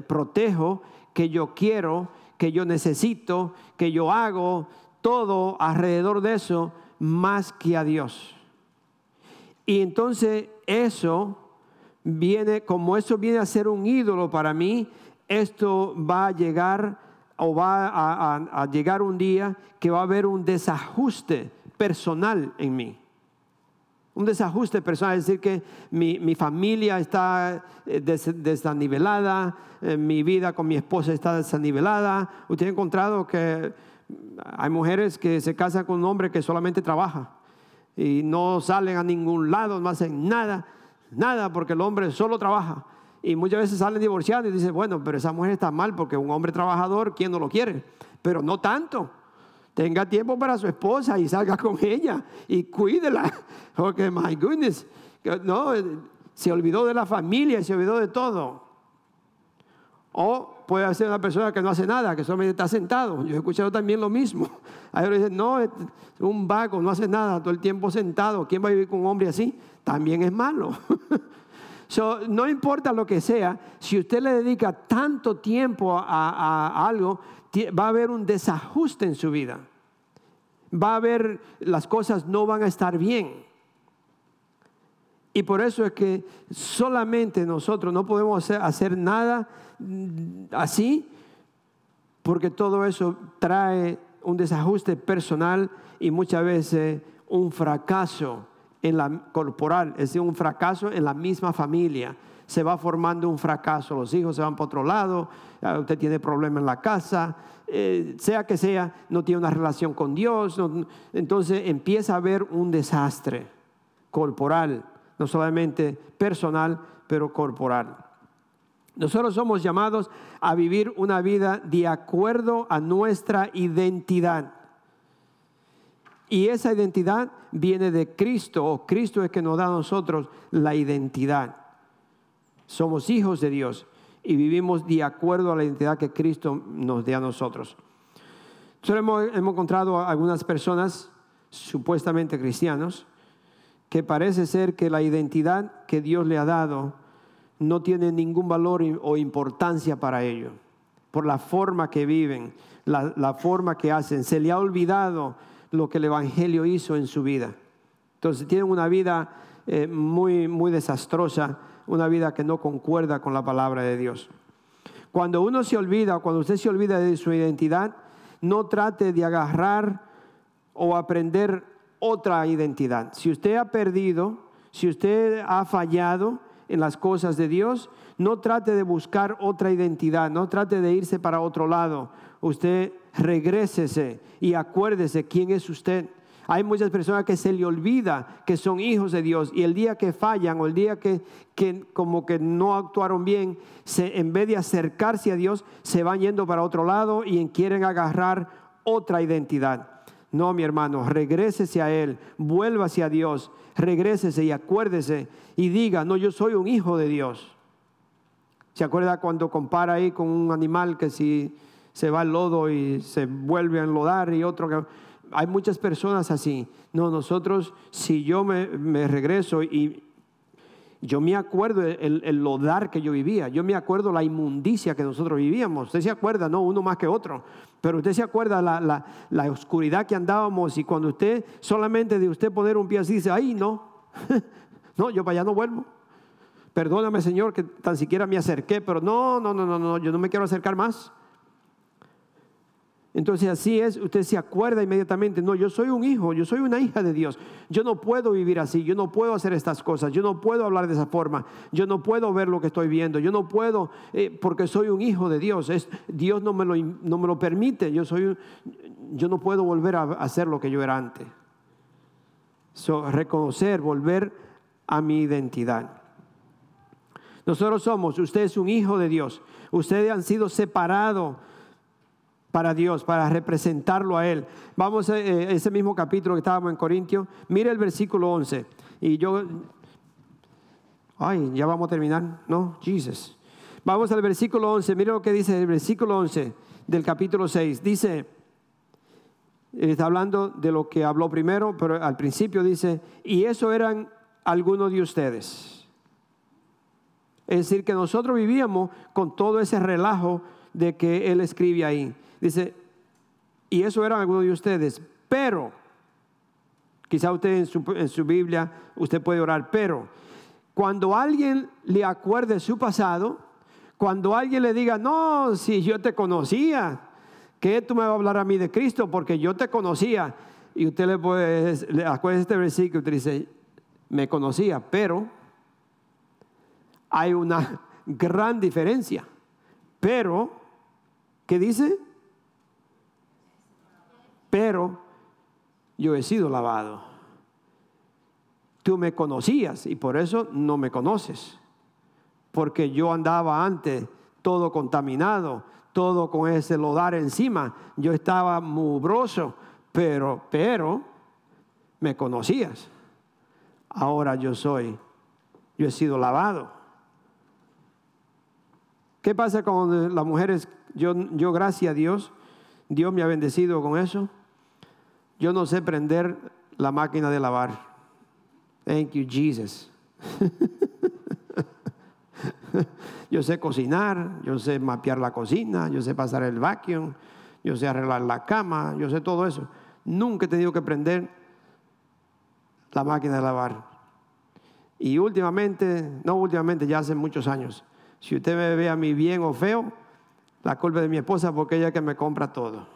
Speaker 2: protejo, que yo quiero, que yo necesito, que yo hago, todo alrededor de eso, más que a Dios. Y entonces eso viene, como eso viene a ser un ídolo para mí, esto va a llegar o va a, a llegar un día que va a haber un desajuste personal en mí. Un desajuste personal, es decir, que mi, familia está eh, desanivelada, eh, mi vida con mi esposa está desanivelada. Usted ha encontrado que hay mujeres que se casan con un hombre que solamente trabaja y no salen a ningún lado, no hacen nada, nada, porque el hombre solo trabaja. Y muchas veces salen divorciados y dicen, bueno, pero esa mujer está mal porque un hombre trabajador, ¿quién no lo quiere? Pero no tanto. Tenga tiempo para su esposa y salga con ella y cuídela. Porque, my goodness, no, se olvidó de la familia se olvidó de todo. O puede ser una persona que no hace nada, que solamente está sentado. Yo he escuchado también lo mismo. Hay otros dicen, no, un vago, no hace nada, todo el tiempo sentado. ¿Quién va a vivir con un hombre así? También es malo. no importa lo que sea, si usted le dedica tanto tiempo a algo, va a haber un desajuste en su vida. Va a haber, las cosas no van a estar bien. Y por eso es que solamente nosotros no podemos hacer, nada mm, así, porque todo eso trae un desajuste personal y muchas veces un fracaso en la corporal, es decir, un fracaso en la misma familia se va formando un fracaso, los hijos se van para otro lado, usted tiene problemas en la casa, eh, sea que sea, no tiene una relación con Dios, entonces empieza a haber un desastre corporal, no solamente personal, pero corporal. Nosotros somos llamados a vivir una vida de acuerdo a nuestra identidad. Y esa identidad viene de Cristo, o Cristo es que nos da a nosotros la identidad. Somos hijos de Dios y vivimos de acuerdo a la identidad que Cristo nos dé a nosotros. Hemos, hemos encontrado a algunas personas supuestamente cristianos que parece ser que la identidad que Dios le ha dado no tiene ningún valor o importancia para ellos, por la forma que viven, la, forma que hacen. Se le ha olvidado lo que el Evangelio hizo en su vida. Entonces tienen una vida eh, muy, muy desastrosa, una vida que no concuerda con la palabra de Dios. Cuando uno se olvida, cuando usted se olvida de su identidad, no trate de agarrar o aprender otra identidad. Si usted ha perdido, si usted ha fallado en las cosas de Dios, no trate de buscar otra identidad, no trate de irse para otro lado. Usted regrésese y acuérdese quién es usted. Hay muchas personas que se le olvida que son hijos de Dios y el día que fallan o el día que, que como que no actuaron bien, se, en vez de acercarse a Dios, se van yendo para otro lado y quieren agarrar otra identidad. No, mi hermano, regrésese a Él, vuelva hacia Dios, regrésese y acuérdese y diga, no, yo soy un hijo de Dios. ¿Se acuerda cuando compara ahí con un animal que si se va al lodo y se vuelve a enlodar y otro que... Hay muchas personas así. No, nosotros, si yo me, regreso y yo me acuerdo el, el, lodar que yo vivía, yo me acuerdo la inmundicia que nosotros vivíamos. Usted se acuerda, no uno más que otro, pero usted se acuerda la, la, la oscuridad que andábamos y cuando usted solamente de usted poner un pie así dice, ay no, no, yo para allá no vuelvo. Perdóname Señor que tan siquiera me acerqué, pero no, no, no, no, no, yo no me quiero acercar más. Entonces así es, usted se acuerda inmediatamente, no, yo soy un hijo, yo soy una hija de Dios, yo no puedo vivir así, yo no puedo hacer estas cosas, yo no puedo hablar de esa forma, yo no puedo ver lo que estoy viendo, yo no puedo, eh, porque soy un hijo de Dios, Dios no me, lo, no me lo permite, yo, soy, yo no puedo volver a hacer lo que yo era antes. reconocer, volver a mi identidad. Nosotros somos, usted es un hijo de Dios, ustedes han sido separados para Dios, para representarlo a Él. Vamos a eh, ese mismo capítulo que estábamos en Corintios. Mire el versículo 11. Y yo, ay, ya vamos a terminar. No, Jesus. Vamos al versículo 11. Mire lo que dice el versículo 11 del capítulo 6. Dice, está hablando de lo que habló primero, pero al principio dice, y eso eran algunos de ustedes. Es decir, que nosotros vivíamos con todo ese relajo de que él escribe ahí. Dice, y eso eran algunos de ustedes, pero, quizá usted en su, en su Biblia, usted puede orar, pero, cuando alguien le acuerde su pasado, cuando alguien le diga, no, si yo te conocía, ¿qué tú me vas a hablar a mí de Cristo? Porque yo te conocía. Y usted le puede, le acuerda este versículo, usted dice, me conocía, pero hay una gran diferencia. Pero, ¿qué dice? Pero yo he sido lavado. Tú me conocías y por eso no me conoces. Porque yo andaba antes todo contaminado, todo con ese lodar encima. Yo estaba mubroso, pero, pero me conocías. Ahora yo soy, yo he sido lavado. ¿Qué pasa con las mujeres? Yo, yo gracias a Dios, Dios me ha bendecido con eso. Yo no sé prender la máquina de lavar. Thank you, Jesus. yo sé cocinar, yo sé mapear la cocina, yo sé pasar el vacuum, yo sé arreglar la cama, yo sé todo eso. Nunca he tenido que prender la máquina de lavar. Y últimamente, no últimamente, ya hace muchos años, si usted me ve a mí bien o feo, la culpa de mi esposa porque ella es que me compra todo.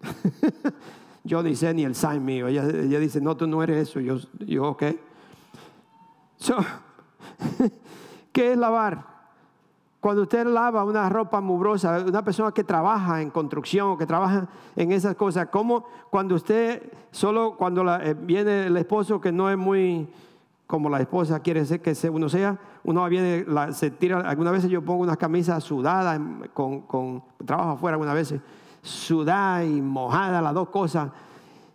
Speaker 2: Yo sé ni el sign mío. Ella, dice, no, tú no eres eso. Yo, yo ok. ¿Qué es lavar? Cuando usted lava una ropa mugrosa, una persona que trabaja en construcción que trabaja en esas cosas, como cuando usted, solo cuando eh, viene el esposo que no es muy, como la esposa quiere ser que uno sea, uno viene, se tira, algunas veces yo pongo unas camisas sudadas, con, con trabajo afuera algunas veces, sudada y mojada, las dos cosas,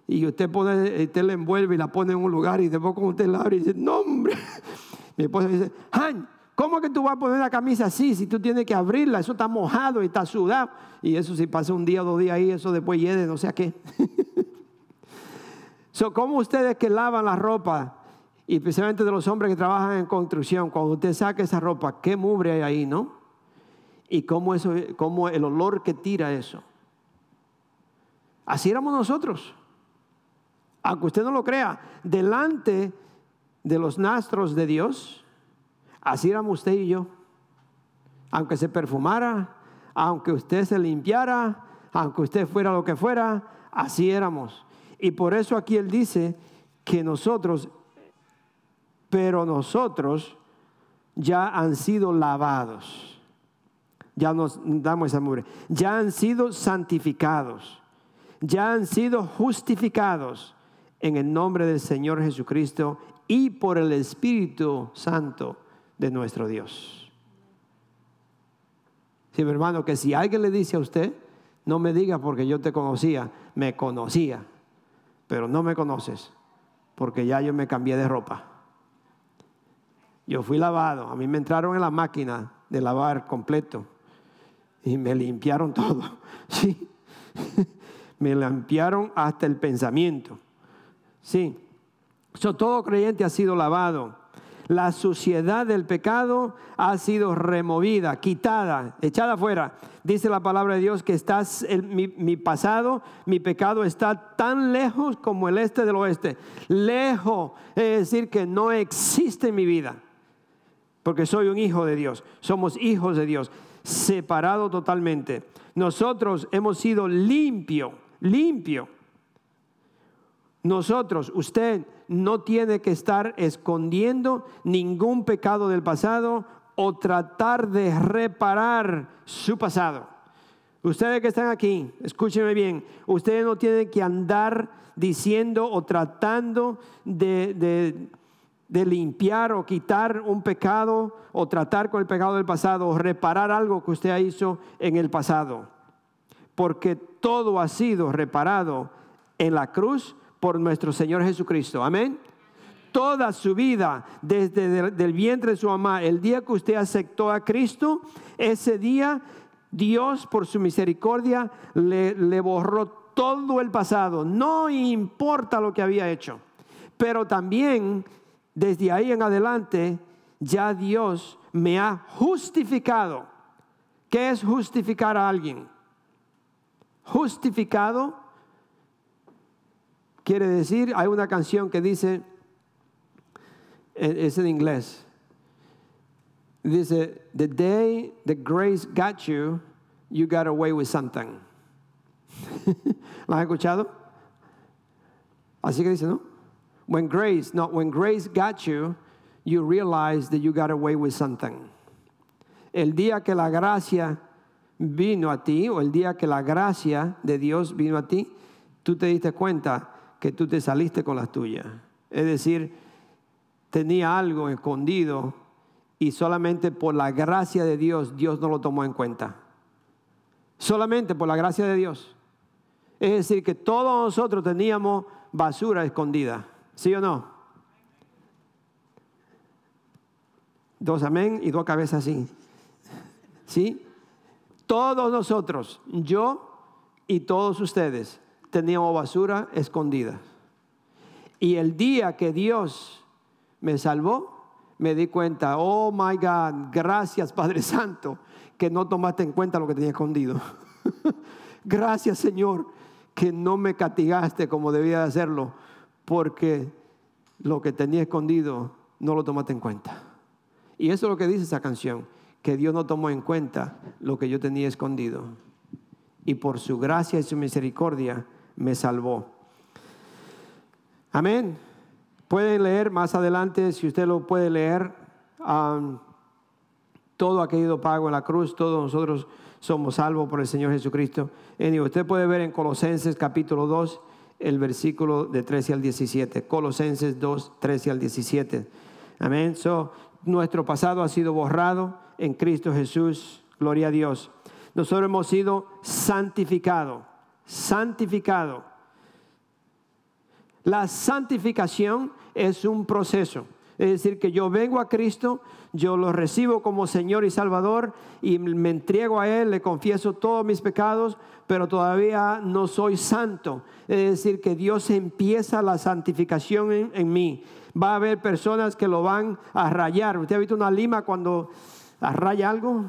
Speaker 2: y usted pone, usted la envuelve y la pone en un lugar y después como usted la abre y dice, no hombre, mi esposa dice, Han, ¿cómo que tú vas a poner una camisa así si tú tienes que abrirla? Eso está mojado y está sudado, y eso si pasa un día o dos días ahí, eso después hiede, no sé a qué. so, ¿Cómo ustedes que lavan la ropa? y especialmente de los hombres que trabajan en construcción, cuando usted saca esa ropa, qué mugre hay ahí, ¿no? Y cómo, eso, cómo el olor que tira eso. Así éramos nosotros. Aunque usted no lo crea, delante de los nastros de Dios, así éramos usted y yo. Aunque se perfumara, aunque usted se limpiara, aunque usted fuera lo que fuera, así éramos. Y por eso aquí él dice que nosotros pero nosotros ya han sido lavados. Ya nos damos esa mugre. Ya han sido santificados. Ya han sido justificados en el nombre del Señor Jesucristo y por el Espíritu Santo de nuestro Dios. Sí, mi hermano, que si alguien le dice a usted, no me diga porque yo te conocía, me conocía, pero no me conoces, porque ya yo me cambié de ropa. Yo fui lavado, a mí me entraron en la máquina de lavar completo y me limpiaron todo. Sí, me limpiaron hasta el pensamiento. Sí, todo creyente ha sido lavado. La suciedad del pecado ha sido removida, quitada, echada afuera. Dice la palabra de Dios que estás, mi, pasado, mi pecado está tan lejos como el este del oeste. Lejos, es decir, que no existe mi vida porque soy un hijo de Dios. Somos hijos de Dios, separado totalmente. Nosotros hemos sido limpio, limpio. Nosotros, usted no tiene que estar escondiendo ningún pecado del pasado o tratar de reparar su pasado. Ustedes que están aquí, escúchenme bien, ustedes no tienen que andar diciendo o tratando de, de de limpiar o quitar un pecado o tratar con el pecado del pasado o reparar algo que usted hizo en el pasado. Porque todo ha sido reparado en la cruz por nuestro Señor Jesucristo. Amén. Toda su vida, desde el vientre de su mamá, el día que usted aceptó a Cristo, ese día Dios por su misericordia le, le borró todo el pasado. No importa lo que había hecho. Pero también desde ahí en adelante ya Dios me ha justificado. ¿Qué es justificar a alguien? Justificado quiere decir, hay una canción que dice, es en inglés, dice, the day the grace got you, you got away with something. ¿La has escuchado? Así que dice, ¿no? When grace, not when grace got you, you realize that you got away with something. El día que la gracia vino a ti, o el día que la gracia de Dios vino a ti, tú te diste cuenta que tú te saliste con las tuyas. Es decir, tenía algo escondido y solamente por la gracia de Dios, Dios no lo tomó en cuenta. Solamente por la gracia de Dios. Es decir, que todos nosotros teníamos basura escondida. ¿Sí o no? Dos amén y dos cabezas así. ¿Sí? Todos nosotros, yo y todos ustedes, teníamos basura escondida. Y el día que Dios me salvó, me di cuenta, oh my God, gracias Padre Santo, que no tomaste en cuenta lo que tenía escondido. gracias Señor, que no me castigaste como debía hacerlo porque lo que tenía escondido no lo tomaste en cuenta. Y eso es lo que dice esa canción, que Dios no tomó en cuenta lo que yo tenía escondido. Y por su gracia y su misericordia me salvó. Amén. Pueden leer más adelante, si usted lo puede leer, todo ha quedado pago en la cruz, todos nosotros somos salvos por el Señor Jesucristo. usted puede ver en Colosenses capítulo 2, el versículo de 13 al 17. Colosenses 2, 13 al 17. Amén. So, nuestro pasado ha sido borrado en Cristo Jesús. Gloria a Dios. Nosotros hemos sido santificados. Santificado. La santificación es un proceso. Es decir, que yo vengo a Cristo, yo lo recibo como Señor y Salvador y me entrego a Él, le confieso todos mis pecados, pero todavía no soy santo. Es decir, que Dios empieza la santificación en, en mí. Va a haber personas que lo van a rayar. ¿Usted ha visto una lima cuando raya algo?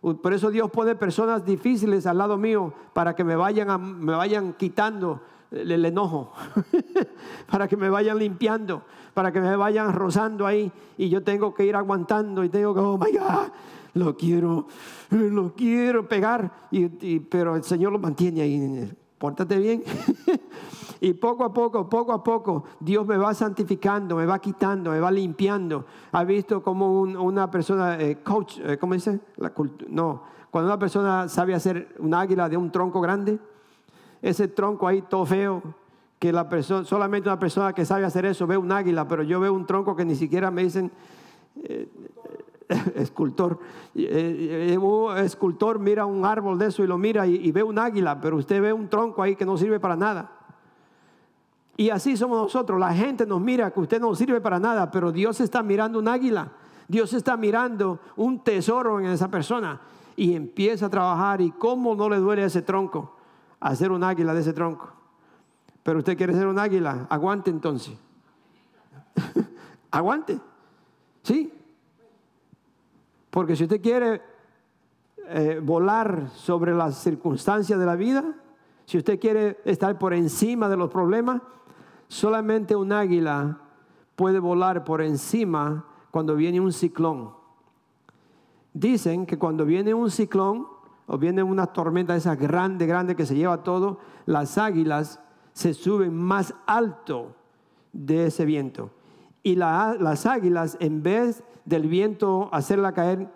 Speaker 2: Por eso Dios pone personas difíciles al lado mío para que me vayan, me vayan quitando el, enojo, para que me vayan limpiando, para que me vayan rozando ahí y yo tengo que ir aguantando y tengo que, oh my God, lo quiero, lo quiero pegar, y, pero el Señor lo mantiene ahí, pórtate bien. Y poco a poco, poco a poco, Dios me va santificando, me va quitando, me va limpiando. ¿Ha visto como una persona, eh, coach, eh, ¿cómo dice? No, cuando una persona sabe hacer un águila de un tronco grande, ese tronco ahí todo feo, que la persona, solamente una persona que sabe hacer eso ve un águila, pero yo veo un tronco que ni siquiera me dicen eh, escultor. un escultor mira un árbol de eso y lo mira y ve un águila, pero usted ve un tronco ahí que no sirve para nada. Y así somos nosotros. La gente nos mira que usted no sirve para nada, pero Dios está mirando un águila. Dios está mirando un tesoro en esa persona y empieza a trabajar. ¿Y cómo no le duele ese tronco? Hacer un águila de ese tronco. Pero usted quiere ser un águila, aguante entonces. aguante. ¿Sí? Porque si usted quiere eh, volar sobre las circunstancias de la vida, si usted quiere estar por encima de los problemas, Solamente un águila puede volar por encima cuando viene un ciclón. Dicen que cuando viene un ciclón o viene una tormenta esa grande, grande que se lleva todo, las águilas se suben más alto de ese viento. Y las águilas, en vez del viento hacerla caer,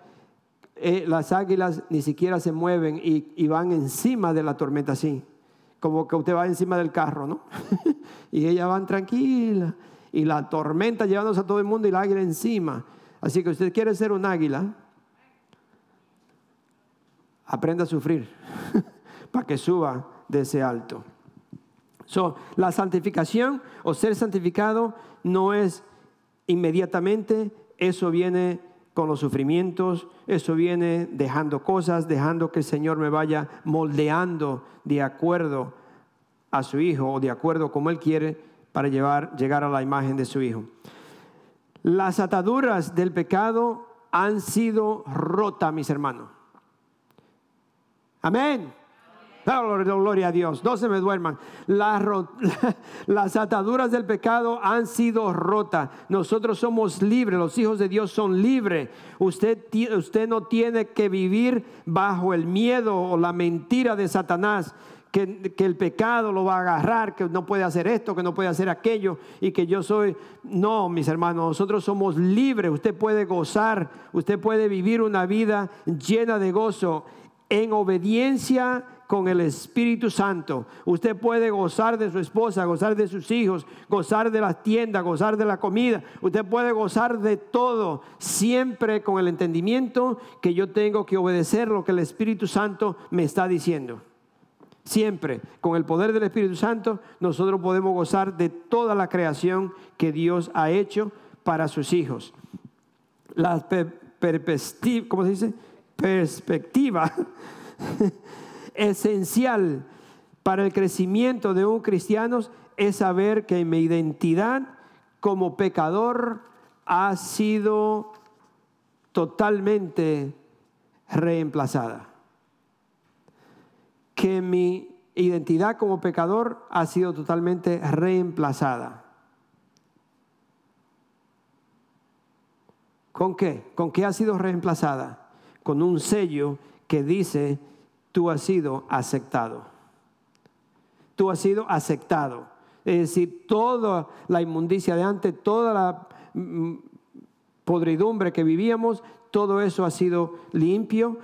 Speaker 2: eh, las águilas ni siquiera se mueven y, y van encima de la tormenta así como que usted va encima del carro, ¿no? y ellas van tranquilas. Y la tormenta llevándose a todo el mundo y el águila encima. Así que usted quiere ser un águila, aprenda a sufrir para que suba de ese alto. So, la santificación o ser santificado no es inmediatamente, eso viene con los sufrimientos, eso viene dejando cosas, dejando que el Señor me vaya moldeando de acuerdo a su Hijo o de acuerdo como Él quiere para llevar, llegar a la imagen de su Hijo. Las ataduras del pecado han sido rotas, mis hermanos. Amén. Gloria a Dios, no se me duerman. Las, las, ataduras del pecado han sido rotas. Nosotros somos libres, los hijos de Dios son libres. Usted, usted no tiene que vivir bajo el miedo o la mentira de Satanás. Que, que, el pecado lo va a agarrar, que no puede hacer esto, que no puede hacer aquello y que yo soy... No, mis hermanos, nosotros somos libres, usted puede gozar, usted puede vivir una vida llena de gozo en obediencia con el Espíritu Santo. Usted puede gozar de su esposa, gozar de sus hijos, gozar de la tienda, gozar de la comida. Usted puede gozar de todo, siempre con el entendimiento que yo tengo que obedecer lo que el Espíritu Santo me está diciendo. Siempre, con el poder del Espíritu Santo, nosotros podemos gozar de toda la creación que Dios ha hecho para sus hijos. La perspectiva, ¿cómo se dice? Perspectiva esencial para el crecimiento de un cristiano es saber que mi identidad como pecador ha sido totalmente reemplazada. Que mi identidad como pecador ha sido totalmente reemplazada. ¿Con qué? ¿Con qué ha sido reemplazada? Con un sello que dice tú has sido aceptado. Tú has sido aceptado. Es decir, toda la inmundicia de antes, toda la mm, podridumbre que vivíamos, todo eso ha sido limpio.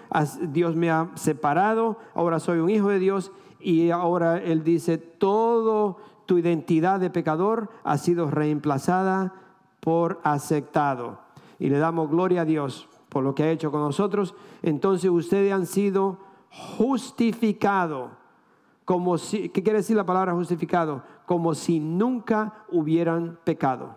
Speaker 2: Dios me ha separado. Ahora soy un hijo de Dios y ahora Él dice, todo tu identidad de pecador ha sido reemplazada por aceptado. Y le damos gloria a Dios por lo que ha hecho con nosotros. Entonces ustedes han sido justificados. Como si, ¿Qué quiere decir la palabra justificado? Como si nunca hubieran pecado.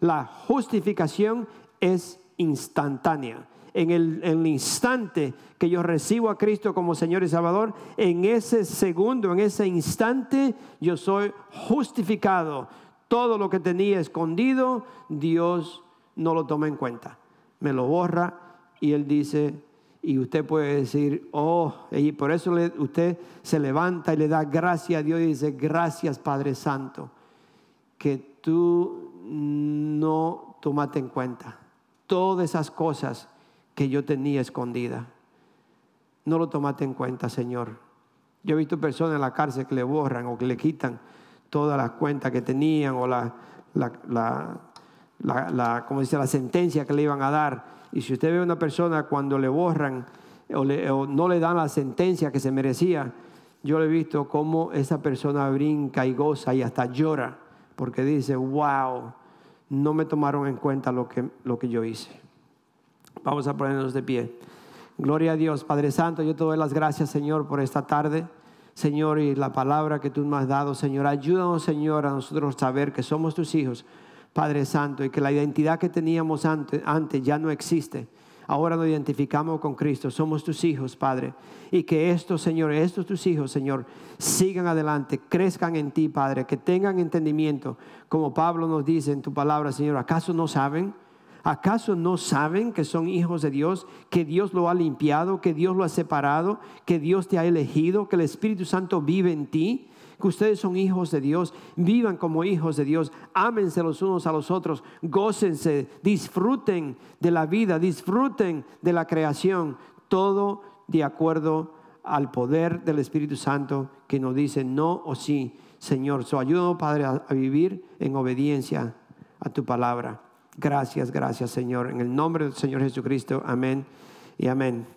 Speaker 2: La justificación es instantánea en el, instante que yo recibo a Cristo como Señor y Salvador, en ese segundo, en ese instante, yo soy justificado. Todo lo que tenía escondido, Dios no lo toma en cuenta. Me lo borra y Él dice, y usted puede decir, oh, y por eso usted se levanta y le da gracias a Dios y dice, gracias Padre Santo, que tú no tomaste en cuenta todas esas cosas que yo tenía escondida. No lo tomaste en cuenta, Señor. Yo he visto personas en la cárcel que le borran o que le quitan todas las cuentas que tenían o la, la, la, como dice, la sentencia que le iban a dar. Y si usted ve a una persona cuando le borran o, no le dan la sentencia que se merecía, yo le he visto cómo esa persona brinca y goza y hasta llora porque dice, wow, no me tomaron en cuenta lo que, lo que yo hice. Vamos a ponernos de pie. Gloria a Dios, Padre Santo, yo te doy las gracias, Señor, por esta tarde. Señor, y la palabra que tú nos has dado, Señor, ayúdanos, Señor, a nosotros saber que somos tus hijos, Padre Santo, y que la identidad que teníamos antes, antes ya no existe. Ahora nos identificamos con Cristo, somos tus hijos, Padre. Y que estos, Señor, estos tus hijos, Señor, sigan adelante, crezcan en ti, Padre, que tengan entendimiento, como Pablo nos dice en tu palabra, Señor. ¿Acaso no saben? ¿Acaso no saben que son hijos de Dios, que Dios lo ha limpiado, que Dios lo ha separado, que Dios te ha elegido, que el Espíritu Santo vive en ti? Que ustedes son hijos de Dios, vivan como hijos de Dios, ámense los unos a los otros, gócense, disfruten de la vida, disfruten de la creación, todo de acuerdo al poder del Espíritu Santo que nos dice no o sí. Señor, so ayúdanos, Padre, a vivir en obediencia a tu palabra. Gracias, gracias Señor. En el nombre del Señor Jesucristo, amén y amén.